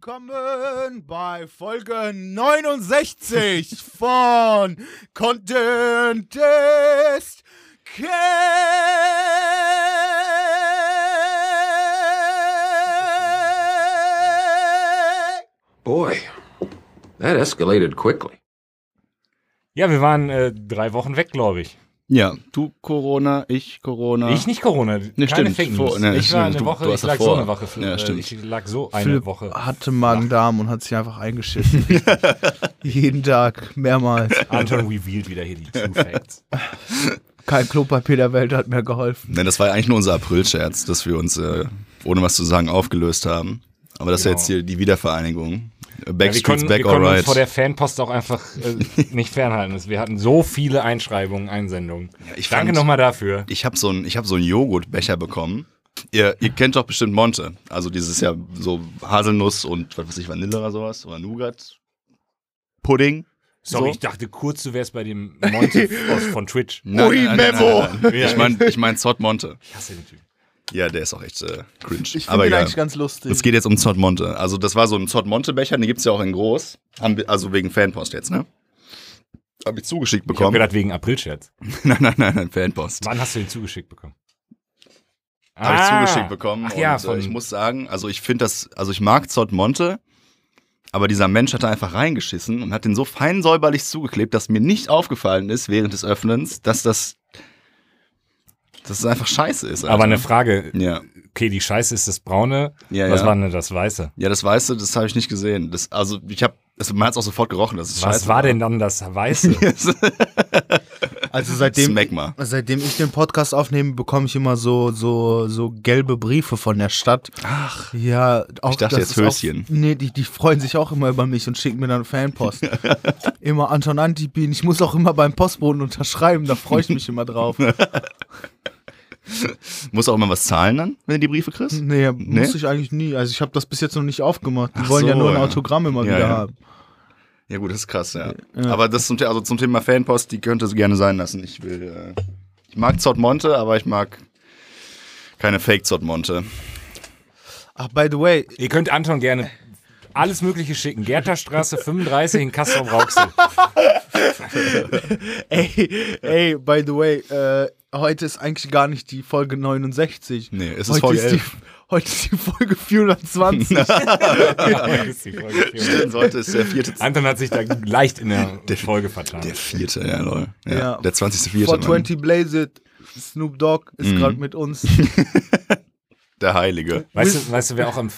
Willkommen bei Folge 69 von Content ist. Boy, that escalated quickly. Ja, wir waren äh, drei Wochen weg, glaube ich. Ja, du Corona, ich Corona. Ich nicht Corona. Ne, keine stimmt. Fake News. Vor- ne, ich war eine Du- Woche, du ich lag so davor. eine Woche. Ja, äh, stimmt. Ich lag so eine Philipp Woche. hatte Magen-Darm und hat sich einfach eingeschissen. Jeden Tag, mehrmals. Anton revealed wieder hier die True Facts. Kein Klopapier der Welt hat mir geholfen. Nein, das war ja eigentlich nur unser April-Scherz, dass wir uns, äh, ohne was zu sagen, aufgelöst haben. Aber das ist ja Genau. jetzt hier die Wiedervereinigung. Ja, wir Backstreet's konnten, back, wir konnten uns alright. vor der Fanpost auch einfach äh, nicht fernhalten. Wir hatten so viele Einschreibungen, Einsendungen. ich Danke nochmal dafür. Ich habe so einen ich hab so einen Joghurtbecher bekommen. Ihr, ihr kennt doch bestimmt Monte. Also dieses ja so Haselnuss und was weiß ich, Vanille oder sowas. Oder Nougat. Pudding. Sorry, so. ich dachte kurz, du wärst bei dem Monte aus, von Twitch. Nein, Ui, nein, nein, Memo. nein, nein. Ich meine ich mein Zott Monte. Ich hasse den Typ. Ja, der ist auch echt äh, cringe. Ich Aber finde ihn ja. eigentlich ganz lustig. Es geht jetzt um Zott Monte. Also das war so ein Zott Monte Becher, den gibt's ja auch in groß. Also wegen Fanpost jetzt, ne? Hab ich zugeschickt Ich habe bekommen. gedacht, wegen Aprilscherz. nein, nein, nein, nein, Fanpost. Wann hast du den zugeschickt bekommen? Habe ich Ah. zugeschickt bekommen. Ach ja, und, von, äh, ich muss sagen, also ich finde das, also ich mag Zott Monte, aber dieser Mensch hat da einfach reingeschissen und hat den so fein säuberlich zugeklebt, dass mir nicht aufgefallen ist während des Öffnens, dass das, dass es einfach scheiße ist. aber Alter. eine Frage. ja. Okay, die Scheiße ist das Braune. Ja, Was ja. war denn das Weiße? Ja, das Weiße, das habe ich nicht gesehen. Das, also ich habe, man hat es auch sofort gerochen, dass es Was scheiße war denn dann das Weiße? also seitdem, Smegma. seitdem ich den Podcast aufnehme, bekomme ich immer so, so, so gelbe Briefe von der Stadt. Ach. Ja, auch Ich dachte das jetzt ist Höschen. Auch, nee, die, die freuen sich auch immer über mich und schicken mir dann Fanpost. immer Anton Antipin. Ich muss auch immer beim Postboten unterschreiben, da freue ich mich immer drauf. Muss auch immer was zahlen dann, wenn du die Briefe kriegst? Nee, Nee? muss ich eigentlich nie. Also ich habe das bis jetzt noch nicht aufgemacht. Die Ach wollen ja so, nur ein ja. Autogramm immer Ja, wieder ja. haben. Ja gut, das ist krass, ja. Ja. Aber das zum, also zum Thema Fanpost, die könnte es gerne sein lassen. Ich will, äh, ich mag Zott Monte, aber ich mag keine Fake Zott Monte. Ach, by the way, Ihr könnt Anton gerne alles Mögliche schicken. Gerterstraße 35 in Kassel-Brauxel. ey, ey, by the way, äh, heute ist eigentlich gar nicht die Folge 69. Nee, es ist heute Folge ist die, 11. Heute ist die Folge 420. Das ist die Folge vier. Stimmt, heute ist der vierte. Anton hat sich da leicht in der, Folge vertan. Der vierte, ja, lol. Ja, Ja. Der 20. vierte. Mann. 420 Blaze It. Snoop Dogg ist Mhm. gerade mit uns. Der Heilige. Weißt du, weißt du, wer auch am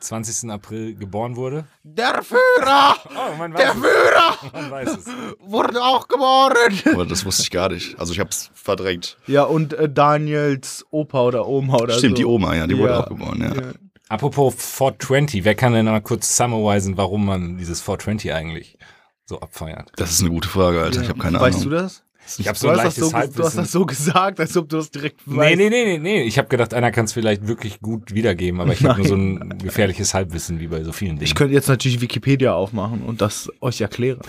20. April geboren wurde? Der Führer! Oh, man weiß Der es. Führer Man weiß es. wurde auch geboren. Aber das wusste ich gar nicht. Also ich hab's verdrängt. Ja, und äh, Daniels Opa oder Oma oder so. Stimmt, die Oma, ja, die wurde Ja. auch geboren, ja. Ja. Apropos 420, wer kann denn mal kurz summarisen, warum man dieses 420 eigentlich so abfeiert? Das ist eine gute Frage, Alter. Ich habe keine weißt Ahnung. du das? Ich habe so ein leichtes so, ge- du hast Halbwissen. das so gesagt, als ob du das direkt weißt. nee, nee, nee, nee. Ich habe gedacht, einer kann es vielleicht wirklich gut wiedergeben, aber ich habe nur so ein gefährliches Halbwissen wie bei so vielen Dingen. Ich könnte jetzt natürlich Wikipedia aufmachen und das euch erklären.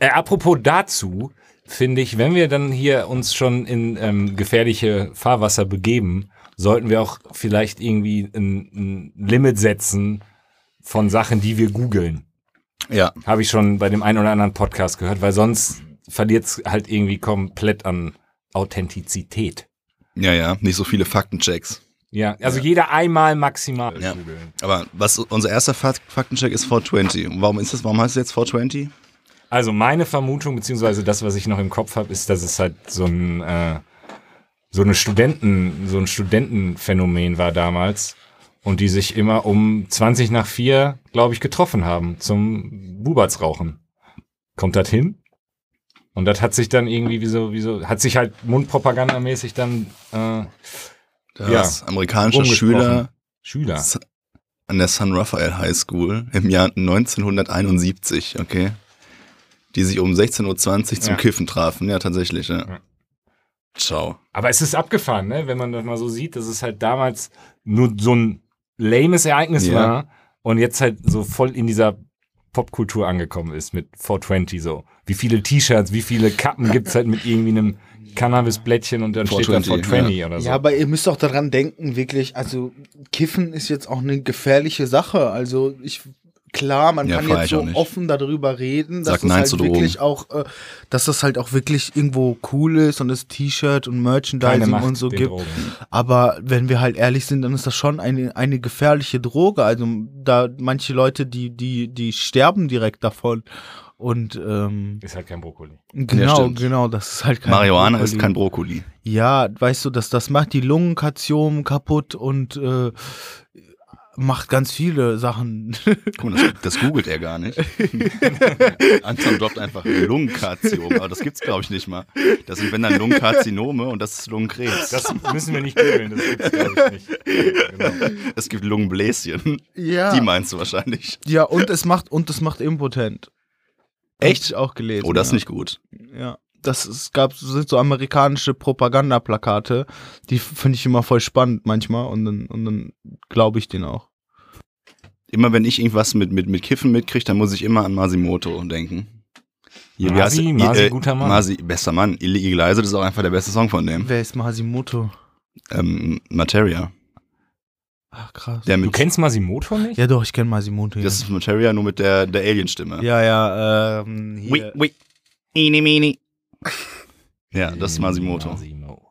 Äh, apropos dazu, finde ich, wenn wir dann hier uns schon in ähm, gefährliche Fahrwasser begeben, sollten wir auch vielleicht irgendwie ein, ein Limit setzen von Sachen, die wir googeln. Ja, Habe ich schon bei dem einen oder anderen Podcast gehört, weil sonst verliert es halt irgendwie komplett an Authentizität. ja, ja. Nicht so viele Faktenchecks. Ja, also jeder einmal maximal Ja. Aber was unser erster Fak Faktencheck ist 420. Und warum ist das? Warum heißt es jetzt 420? Also meine Vermutung, beziehungsweise das, was ich noch im Kopf habe, ist, dass es halt so ein, äh, so eine Studenten, so ein Studentenphänomen war damals und die sich immer um 20 nach 4, glaube ich, getroffen haben zum Bubertsrauchen. Kommt das hin? Und das hat sich dann irgendwie wie so, wie so, hat sich halt mundpropagandamäßig dann äh, Da Ja. Rumgesprochen. Schüler Schüler. An der San Rafael High School im Jahr 1971, okay? Die sich um 16.20 Uhr zum Ja. Kiffen trafen. Ja, tatsächlich, ja. Ja. Ciao. Aber es ist abgefahren, ne? wenn man das mal so sieht, dass es halt damals nur so ein lames Ereignis war und jetzt halt so voll in dieser Popkultur angekommen ist mit 420 so. Wie viele T-Shirts, wie viele Kappen gibt's halt mit irgendwie einem Cannabisblättchen und dann steht da 420, 420 oder so. Ja, aber ihr müsst auch daran denken, wirklich, also Kiffen ist jetzt auch eine gefährliche Sache. Also ich klar, man Ja, kann jetzt so offen darüber reden, Sag dass das Nein halt zu Drogen. wirklich auch, äh, dass das halt auch wirklich irgendwo cool ist und es T-Shirt und Merchandising und so gibt. Drogen. Aber wenn wir halt ehrlich sind, dann ist das schon eine, eine gefährliche Droge. Also da manche Leute, die, die, die sterben direkt davon. Und ähm, Ist halt kein Brokkoli. genau, stimmt. genau, das ist halt kein Marihuana Brokkoli. ist kein Brokkoli. Ja, weißt du, das, das macht die Lungenkation kaputt und äh, macht ganz viele Sachen. Guck mal, das, das googelt er gar nicht. Anton droppt einfach Lungenkarzinom, aber das gibt's glaube ich nicht mal. Das sind wenn dann Lungenkarzinome und das ist Lungenkrebs. Das müssen wir nicht googeln, das gibt's glaube ich nicht. Genau. es gibt Lungenbläschen. ja. Die meinst du wahrscheinlich. ja, und es macht und es macht impotent. Echt? Auch gelesen. Oh, das ist ja. nicht gut. Ja. Das es gab sind so amerikanische Propagandaplakate, die finde ich immer voll spannend manchmal und dann und dann glaube ich denen auch. Immer wenn ich irgendwas mit, mit, mit Kiffen mitkriege, dann muss ich immer an Masimoto denken. Hier, Masi, heißt- Masi, äh, guter Mann. Masi, bester Mann. Illegalize, das ist auch einfach der beste Song von dem. Wer ist Masimoto? Ähm, Materia. Ach krass. Der Du kennst Masimoto nicht? ja doch, ich kenne Masimoto. Ja. das ist Materia nur mit der, der Alien-Stimme. ja, ja, ähm, hier. Wi, wi, ini, mini. Ja, das ist Masimoto. Masimo.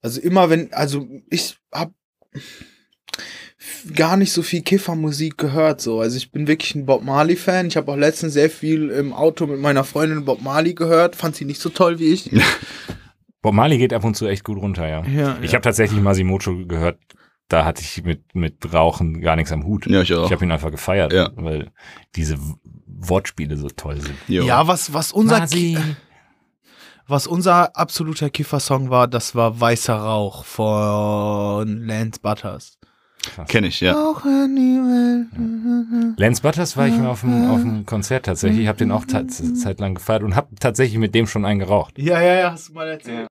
Also immer wenn, also ich hab gar nicht so viel Kiffermusik gehört so. Also ich bin wirklich ein Bob Marley Fan. Ich habe auch letztens sehr viel im Auto mit meiner Freundin Bob Marley gehört. Fand sie nicht so toll wie ich. Bob Marley geht ab und zu echt gut runter, ja. Ja, Ich ja. habe tatsächlich Masimoto gehört, da hatte ich mit, mit Rauchen gar nichts am Hut. Ja, ich auch. Ich habe ihn einfach gefeiert, Ja. weil diese Wortspiele so toll sind. Jo. ja, was was unser was unser absoluter Kiffer-Song war, das war Weißer Rauch von Lance Butters. Kenn ich, ja. Auch Welt- Lance Butters war ich mal auf dem, auf dem Konzert tatsächlich. Ich habe den auch ta- zeitlang gefeiert und habe tatsächlich mit dem schon einen geraucht. Ja, ja, ja, hast du mal erzählt.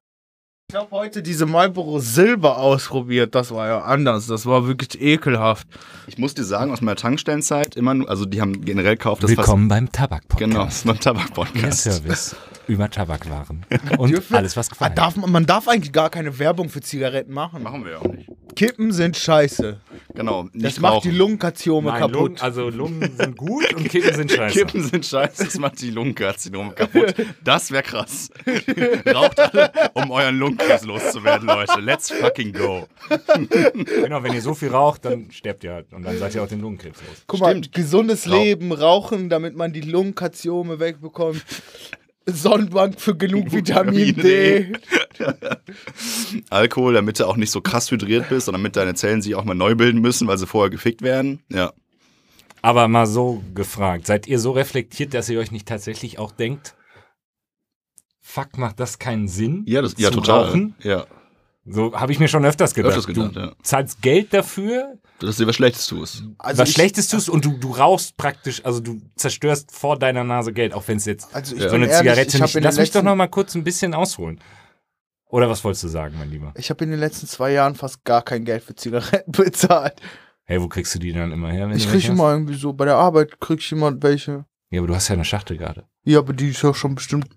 Ich habe heute diese Marlboro Silber ausprobiert. Das war ja anders. Das war wirklich ekelhaft. Ich muss dir sagen, aus meiner Tankstellenzeit immer nur, also die haben generell gekauft, das Willkommen beim Tabak-Podcast. Genau, beim Tabak-Podcast. Service über Tabakwaren und Dürfen- alles, was Ah, gefallen darf, man darf eigentlich gar keine Werbung für Zigaretten machen. Machen wir ja auch nicht. Kippen sind scheiße. Genau, nicht Das macht die. Lungenkarziome Nein, kaputt. Lungen, also Lungen sind gut und Kippen sind scheiße. Kippen sind scheiße, das macht die Lungenkarzinome kaputt. Das wäre krass. Raucht alle, um euren Lungenkrebs loszuwerden, Leute. Let's fucking go. Genau, wenn ihr so viel raucht, dann sterbt ihr halt und dann seid ihr auch den Lungenkrebs los. Guck mal, Stimmt. gesundes Rauch- Leben, Rauchen, damit man die Lungenkarziome wegbekommt. Sonnenbank für genug Vitamin D. Alkohol, damit du auch nicht so krass hydriert bist, sondern damit deine Zellen sich auch mal neu bilden müssen, weil sie vorher gefickt werden. Ja. Aber mal so gefragt, seid ihr so reflektiert, dass ihr euch nicht tatsächlich auch denkt, fuck, macht das keinen Sinn? Ja, das, ja total. Rauchen? Ja. So habe ich mir schon öfters gedacht. Öfters gedacht, du ja. zahlst Geld dafür, Dass du dir was Schlechtes tust. Also was ich- Schlechtes tust und du, du rauchst praktisch, also du zerstörst vor deiner Nase Geld, auch wenn es jetzt Also so eine ehrlich, Zigarette nicht. Lass mich doch noch mal kurz ein bisschen ausholen. Oder was wolltest du sagen, mein Lieber? Ich habe in den letzten zwei Jahren fast gar kein Geld für Zigaretten bezahlt. Hey, wo kriegst du die dann immer her? Wenn Ich krieg immer irgendwie so, bei der Arbeit krieg ich immer welche. Ja, aber du hast ja eine Schachtel gerade. Ja, aber die ist ja schon bestimmt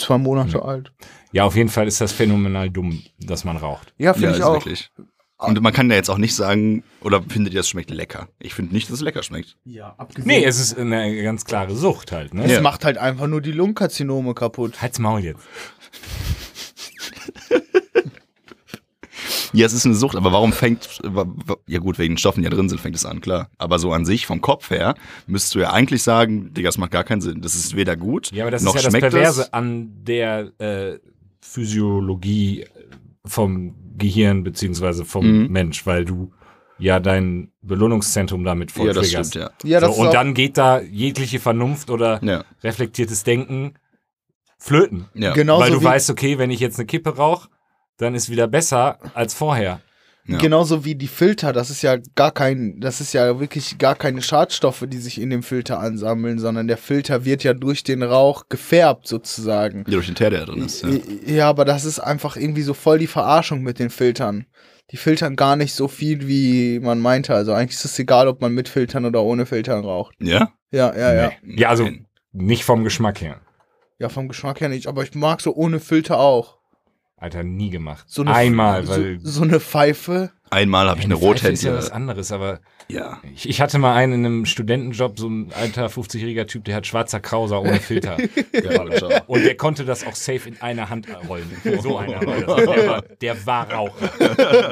zwei Monate Ja. alt. Ja, auf jeden Fall ist das phänomenal dumm, dass man raucht. Ja, finde ja, ich ist auch. wirklich. Und man kann ja jetzt auch nicht sagen, oder findet ihr, das schmeckt lecker? Ich finde nicht, dass es lecker schmeckt. Ja, abgesehen. Nee, es ist eine ganz klare Sucht halt, ne? es Ja. macht halt einfach nur die Lungenkarzinome kaputt. Halt's Maul jetzt. Ja, es ist eine Sucht, aber warum fängt, ja gut, wegen den Stoffen, die da drin sind, fängt es an, klar. Aber so an sich, vom Kopf her, müsstest du ja eigentlich sagen, Digga, das macht gar keinen Sinn. Das ist weder gut, Ja, aber das noch ist ja das schmeckt Perverse es. an der äh, Physiologie vom Gehirn beziehungsweise vom Mhm. Mensch, weil du ja dein Belohnungszentrum damit voll Ja, das triggerst. stimmt, ja. Ja, das so, und dann geht da jegliche Vernunft oder Ja, reflektiertes Denken flöten. ja. genauso weil du wie, weißt, okay, wenn ich jetzt eine Kippe rauche, dann ist wieder besser als vorher. Ja. genauso wie die Filter, das ist ja gar kein, das ist ja wirklich gar keine Schadstoffe, die sich in dem Filter ansammeln, sondern der Filter wird ja durch den Rauch gefärbt sozusagen. Ja, durch den Teer, der da drin ist. Ja. Ja. aber das ist einfach irgendwie so voll die Verarschung mit den Filtern. Die filtern gar nicht so viel, wie man meinte. Also eigentlich ist es egal, ob man mit Filtern oder ohne Filtern raucht. ja? Ja, ja, ja. Nee. Ja, also nicht vom Geschmack her. Ja, vom Geschmack her nicht, aber ich mag so ohne Filter auch. Alter, nie gemacht. So eine, Einmal, so, weil so eine Pfeife. Einmal habe ich eine Pfeife ist ja was anderes, aber Ja. ich, ich hatte mal einen in einem Studentenjob, so ein alter 50-jähriger Typ, der hat schwarzer Krauser ohne Filter. Ja, Und der konnte das auch safe in einer Hand rollen. So einer war das. Der war, der war Raucher.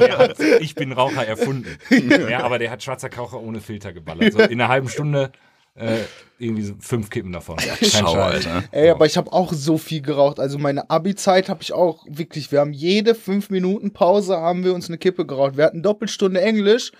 Der hat, ich bin Raucher erfunden. Ja, aber der hat schwarzer Raucher ohne Filter geballert. So in einer halben Stunde äh, irgendwie so fünf Kippen davon. Kein Schau. Alter. Ey, aber ich habe auch so viel geraucht. Also meine Abi-Zeit habe ich auch wirklich, wir haben jede fünf Minuten Pause haben wir uns eine Kippe geraucht. Wir hatten Doppelstunde Englisch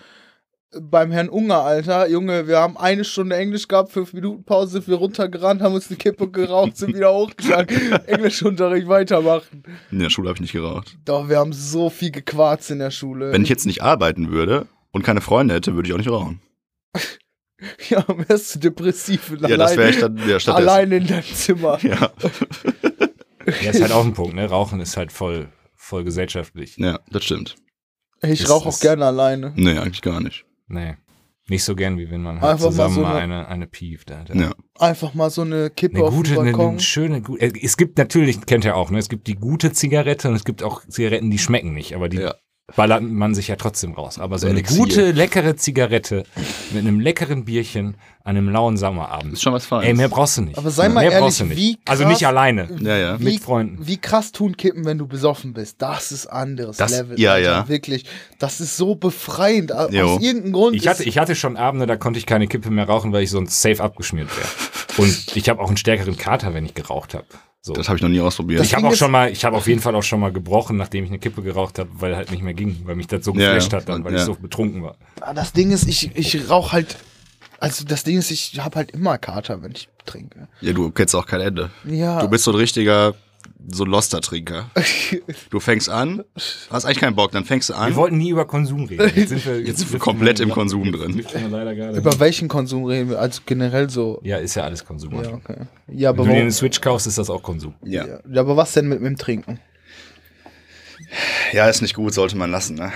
beim Herrn Unger, Alter. Junge, wir haben eine Stunde Englisch gehabt, fünf Minuten Pause, sind wir runtergerannt, haben uns eine Kippe geraucht, sind wieder hochgegangen, Englischunterricht weitermachen. In der Schule habe ich nicht geraucht. Doch, wir haben so viel gequarzt in der Schule. Wenn ich jetzt nicht arbeiten würde und keine Freunde hätte, würde ich auch nicht rauchen. ja, wärst du depressiv und Ja, das wäre allein, ich dann ja, stattdessen. allein in deinem Zimmer. Ja. Ja, ist halt auch ein Punkt, ne? Rauchen ist halt voll, voll gesellschaftlich. ja, das stimmt. Ich rauche auch gerne alleine. Nee, eigentlich gar nicht. Nee. Nicht so gern, wie wenn man halt Einfach mal zusammen so mal eine- eine, eine pieft, Alter. Ja. Einfach mal so eine Kippe Eine auf gute, dem eine, Balkon. eine schöne, gu- äh, es gibt natürlich, kennt ihr auch, ne? Es gibt die gute Zigarette und es gibt auch Zigaretten, die schmecken nicht, aber die Ja. Ballert man sich ja trotzdem raus. Aber so eine Elixier. gute, leckere Zigarette mit einem leckeren Bierchen an einem lauen Sommerabend. Ist schon was Feines. Ey, mehr brauchst du nicht. Aber sei mal mehr ehrlich, nicht. wie Also krass- nicht alleine. Ja, ja. wie, mit Freunden. Wie krass tun Kippen, wenn du besoffen bist. Das ist anderes Das- Level. ja, ja. Wirklich. Das ist so befreiend. Aus Jo. irgendeinem Grund. Ich hatte, ich hatte schon Abende, da konnte ich keine Kippe mehr rauchen, weil ich sonst safe abgeschmiert wäre. Und ich habe auch einen stärkeren Kater, wenn ich geraucht habe. So. Das habe ich noch nie ausprobiert. Ich habe auch schon mal, ich habe auf jeden Fall auch schon mal gebrochen, nachdem ich eine Kippe geraucht habe, weil halt nicht mehr ging, weil mich das so geflasht ja. hat, dann, weil Ja. ich so betrunken war. Ah, das Ding ist, ich, ich rauche halt. Also das Ding ist, ich habe halt immer Kater, wenn ich trinke. ja, du kennst auch kein Ende. Ja. Du bist so ein richtiger, so ein Loster-Trinker. Du fängst an, hast eigentlich keinen Bock, dann fängst du Wir an. wollten nie über Konsum reden. Jetzt sind wir, Jetzt sind wir komplett im Konsum drin. wir. Über welchen Konsum reden wir? Also generell so. Ja, ist ja alles Konsum. Ja, okay. Ja, aber, Wenn du dir eine Switch kaufst, ist das auch Konsum. Ja. ja, aber was denn mit, mit dem Trinken? ja, ist nicht gut, sollte man lassen. Ne?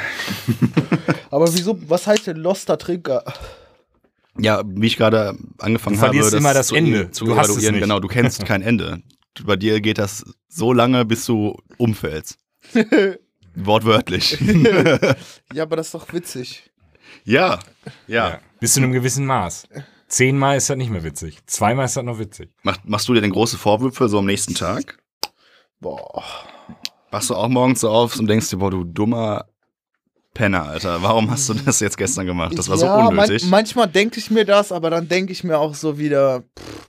Aber wieso, was heißt denn Loster Trinker? Ja, wie ich gerade angefangen Du habe, verlierst immer das zu, Ende. zu Du hast es evaluieren. nicht. Genau, du kennst kein Ende. Bei dir geht das so lange, bis du umfällst. Wortwörtlich. Ja, aber das ist doch witzig. ja, ja. Bis zu einem gewissen Maß. Zehnmal ist das nicht mehr witzig. Zweimal ist das noch witzig. Mach, machst du dir denn große Vorwürfe so am nächsten Tag? Boah. Wachst du auch morgens so auf und denkst dir, boah, du dummer Penner, Alter. Warum hast du das jetzt gestern gemacht? Das war so ja, unnötig. Man, manchmal denke ich mir das, aber dann denke ich mir auch so wieder, pff,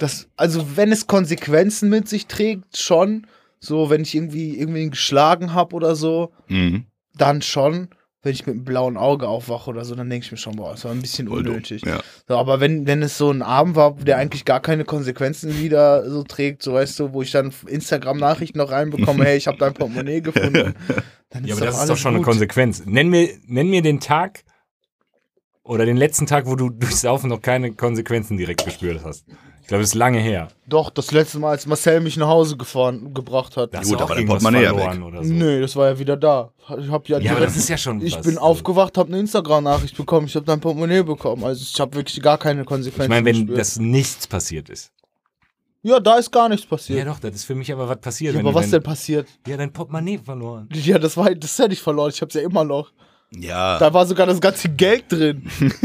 das, also wenn es Konsequenzen mit sich trägt, schon. So, wenn ich irgendwie irgendwie geschlagen habe oder so, mhm. dann schon. Wenn ich mit einem blauen Auge aufwache oder so, dann denke ich mir schon, boah, das war ein bisschen Voll dumm. unnötig. Ja. So, aber wenn, wenn es so ein Abend war, der eigentlich gar keine Konsequenzen wieder so trägt, so weißt du, wo ich dann Instagram-Nachrichten noch reinbekomme, hey, ich habe dein Portemonnaie gefunden, dann Ja, ist aber das ist doch schon eine gut. Konsequenz. Nenn mir, nenn mir den Tag oder den letzten Tag, wo du durchs Saufen noch keine Konsequenzen direkt gespürt hast. Ich glaube, das ist lange her. Doch, das letzte Mal, als Marcel mich nach Hause gefahren, gebracht hat. Da hast Gut, aber irgendwas Portemonnaie ja verloren oder so. Nee, das war ja wieder da. Ich hab ja, Ja, aber direkt- das ist ja schon ich was. bin aufgewacht, habe eine Instagram-Nachricht bekommen, ich habe dein Portemonnaie bekommen. Also ich habe wirklich gar keine Ich Konsequenzen meine, wenn gespürt. das nichts passiert ist. Ja, da ist gar nichts Ja, passiert. doch, das ist für mich aber was passiert. Ja, aber was denn passiert? Ja, dein Portemonnaie verloren. Ja, das war das hätte ich verloren. Ich hab's ja immer noch. Ja. Da war sogar das ganze Geld drin.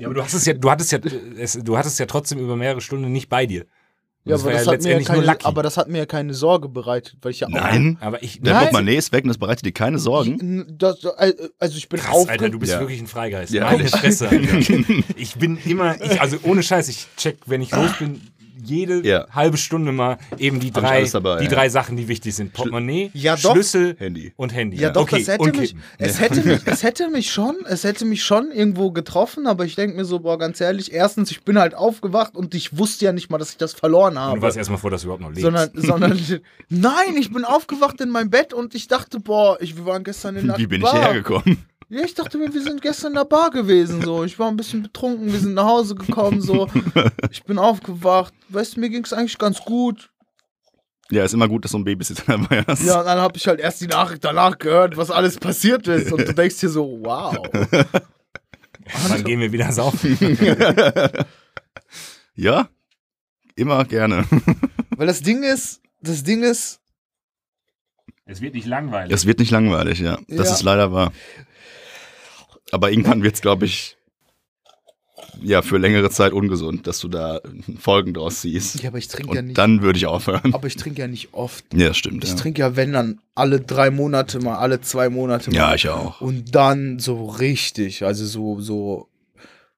Ja, aber du hast es ja, du hattest ja, es, du hattest ja trotzdem über meehre Stunden nicht bei dir. Und Ja, das aber das, hat mir ja keine, aber das hat mir ja keine Sorge bereitet, weil ich ja auch Nein. aber ich, Der Nein. Portemonnaie ist weg und das bereitet dir keine Sorgen. Das, also ich bin Krass, aufge Alter, du bist Ja. wirklich ein Freigeist. Ja, Meine. Fresse, Alter. Ich bin immer, ich, also ohne Scheiß, ich check, wenn ich los bin, jede Ja. halbe Stunde mal eben die Hab drei, dabei, die ja. drei Sachen, die wichtig sind. Portemonnaie, Ja, doch. Schlüssel Handy. und Handy. Ja, doch, okay, das hätte und mich, es hätte mich, es hätte mich schon, es hätte mich schon irgendwo getroffen, aber ich denke mir so, boah, ganz ehrlich, erstens, ich bin halt aufgewacht und ich wusste ja nicht mal, dass ich das verloren Und habe. du warst erstmal vor, dass du überhaupt noch lebst. sondern, sondern, nein, ich bin aufgewacht in meinem Bett und ich dachte, boah, ich, wir waren gestern in der Wie bin ich Bar. hierher gekommen? Ja, ich dachte mir, wir sind gestern in der Bar gewesen, so. Ich war ein bisschen betrunken, wir sind nach Hause gekommen, so. Ich bin aufgewacht. Weißt du, mir ging es eigentlich ganz gut. Ja, ist immer gut, dass du einen Babysitter dabei hast. Ja, und dann habe ich halt erst die Nachricht danach gehört, was alles passiert ist. Und du denkst dir so, wow. Wann gehen wir wieder saufen? Ja? Immer gerne. Weil das Ding ist, das Ding ist, Es wird nicht langweilig. Es wird nicht langweilig, ja. Das Ja. ist leider wahr. Aber irgendwann wird es, glaube ich, ja, für längere Zeit ungesund, dass du da Folgen draus ziehst. Ja, aber ich trinke ja nicht. dann würde ich aufhören. aber ich trinke ja nicht oft. Ja, das stimmt. Ich Ja, trinke ja, wenn dann alle drei Monate mal, alle zwei Monate mal. ja ich auch. Und dann so richtig, also so, so,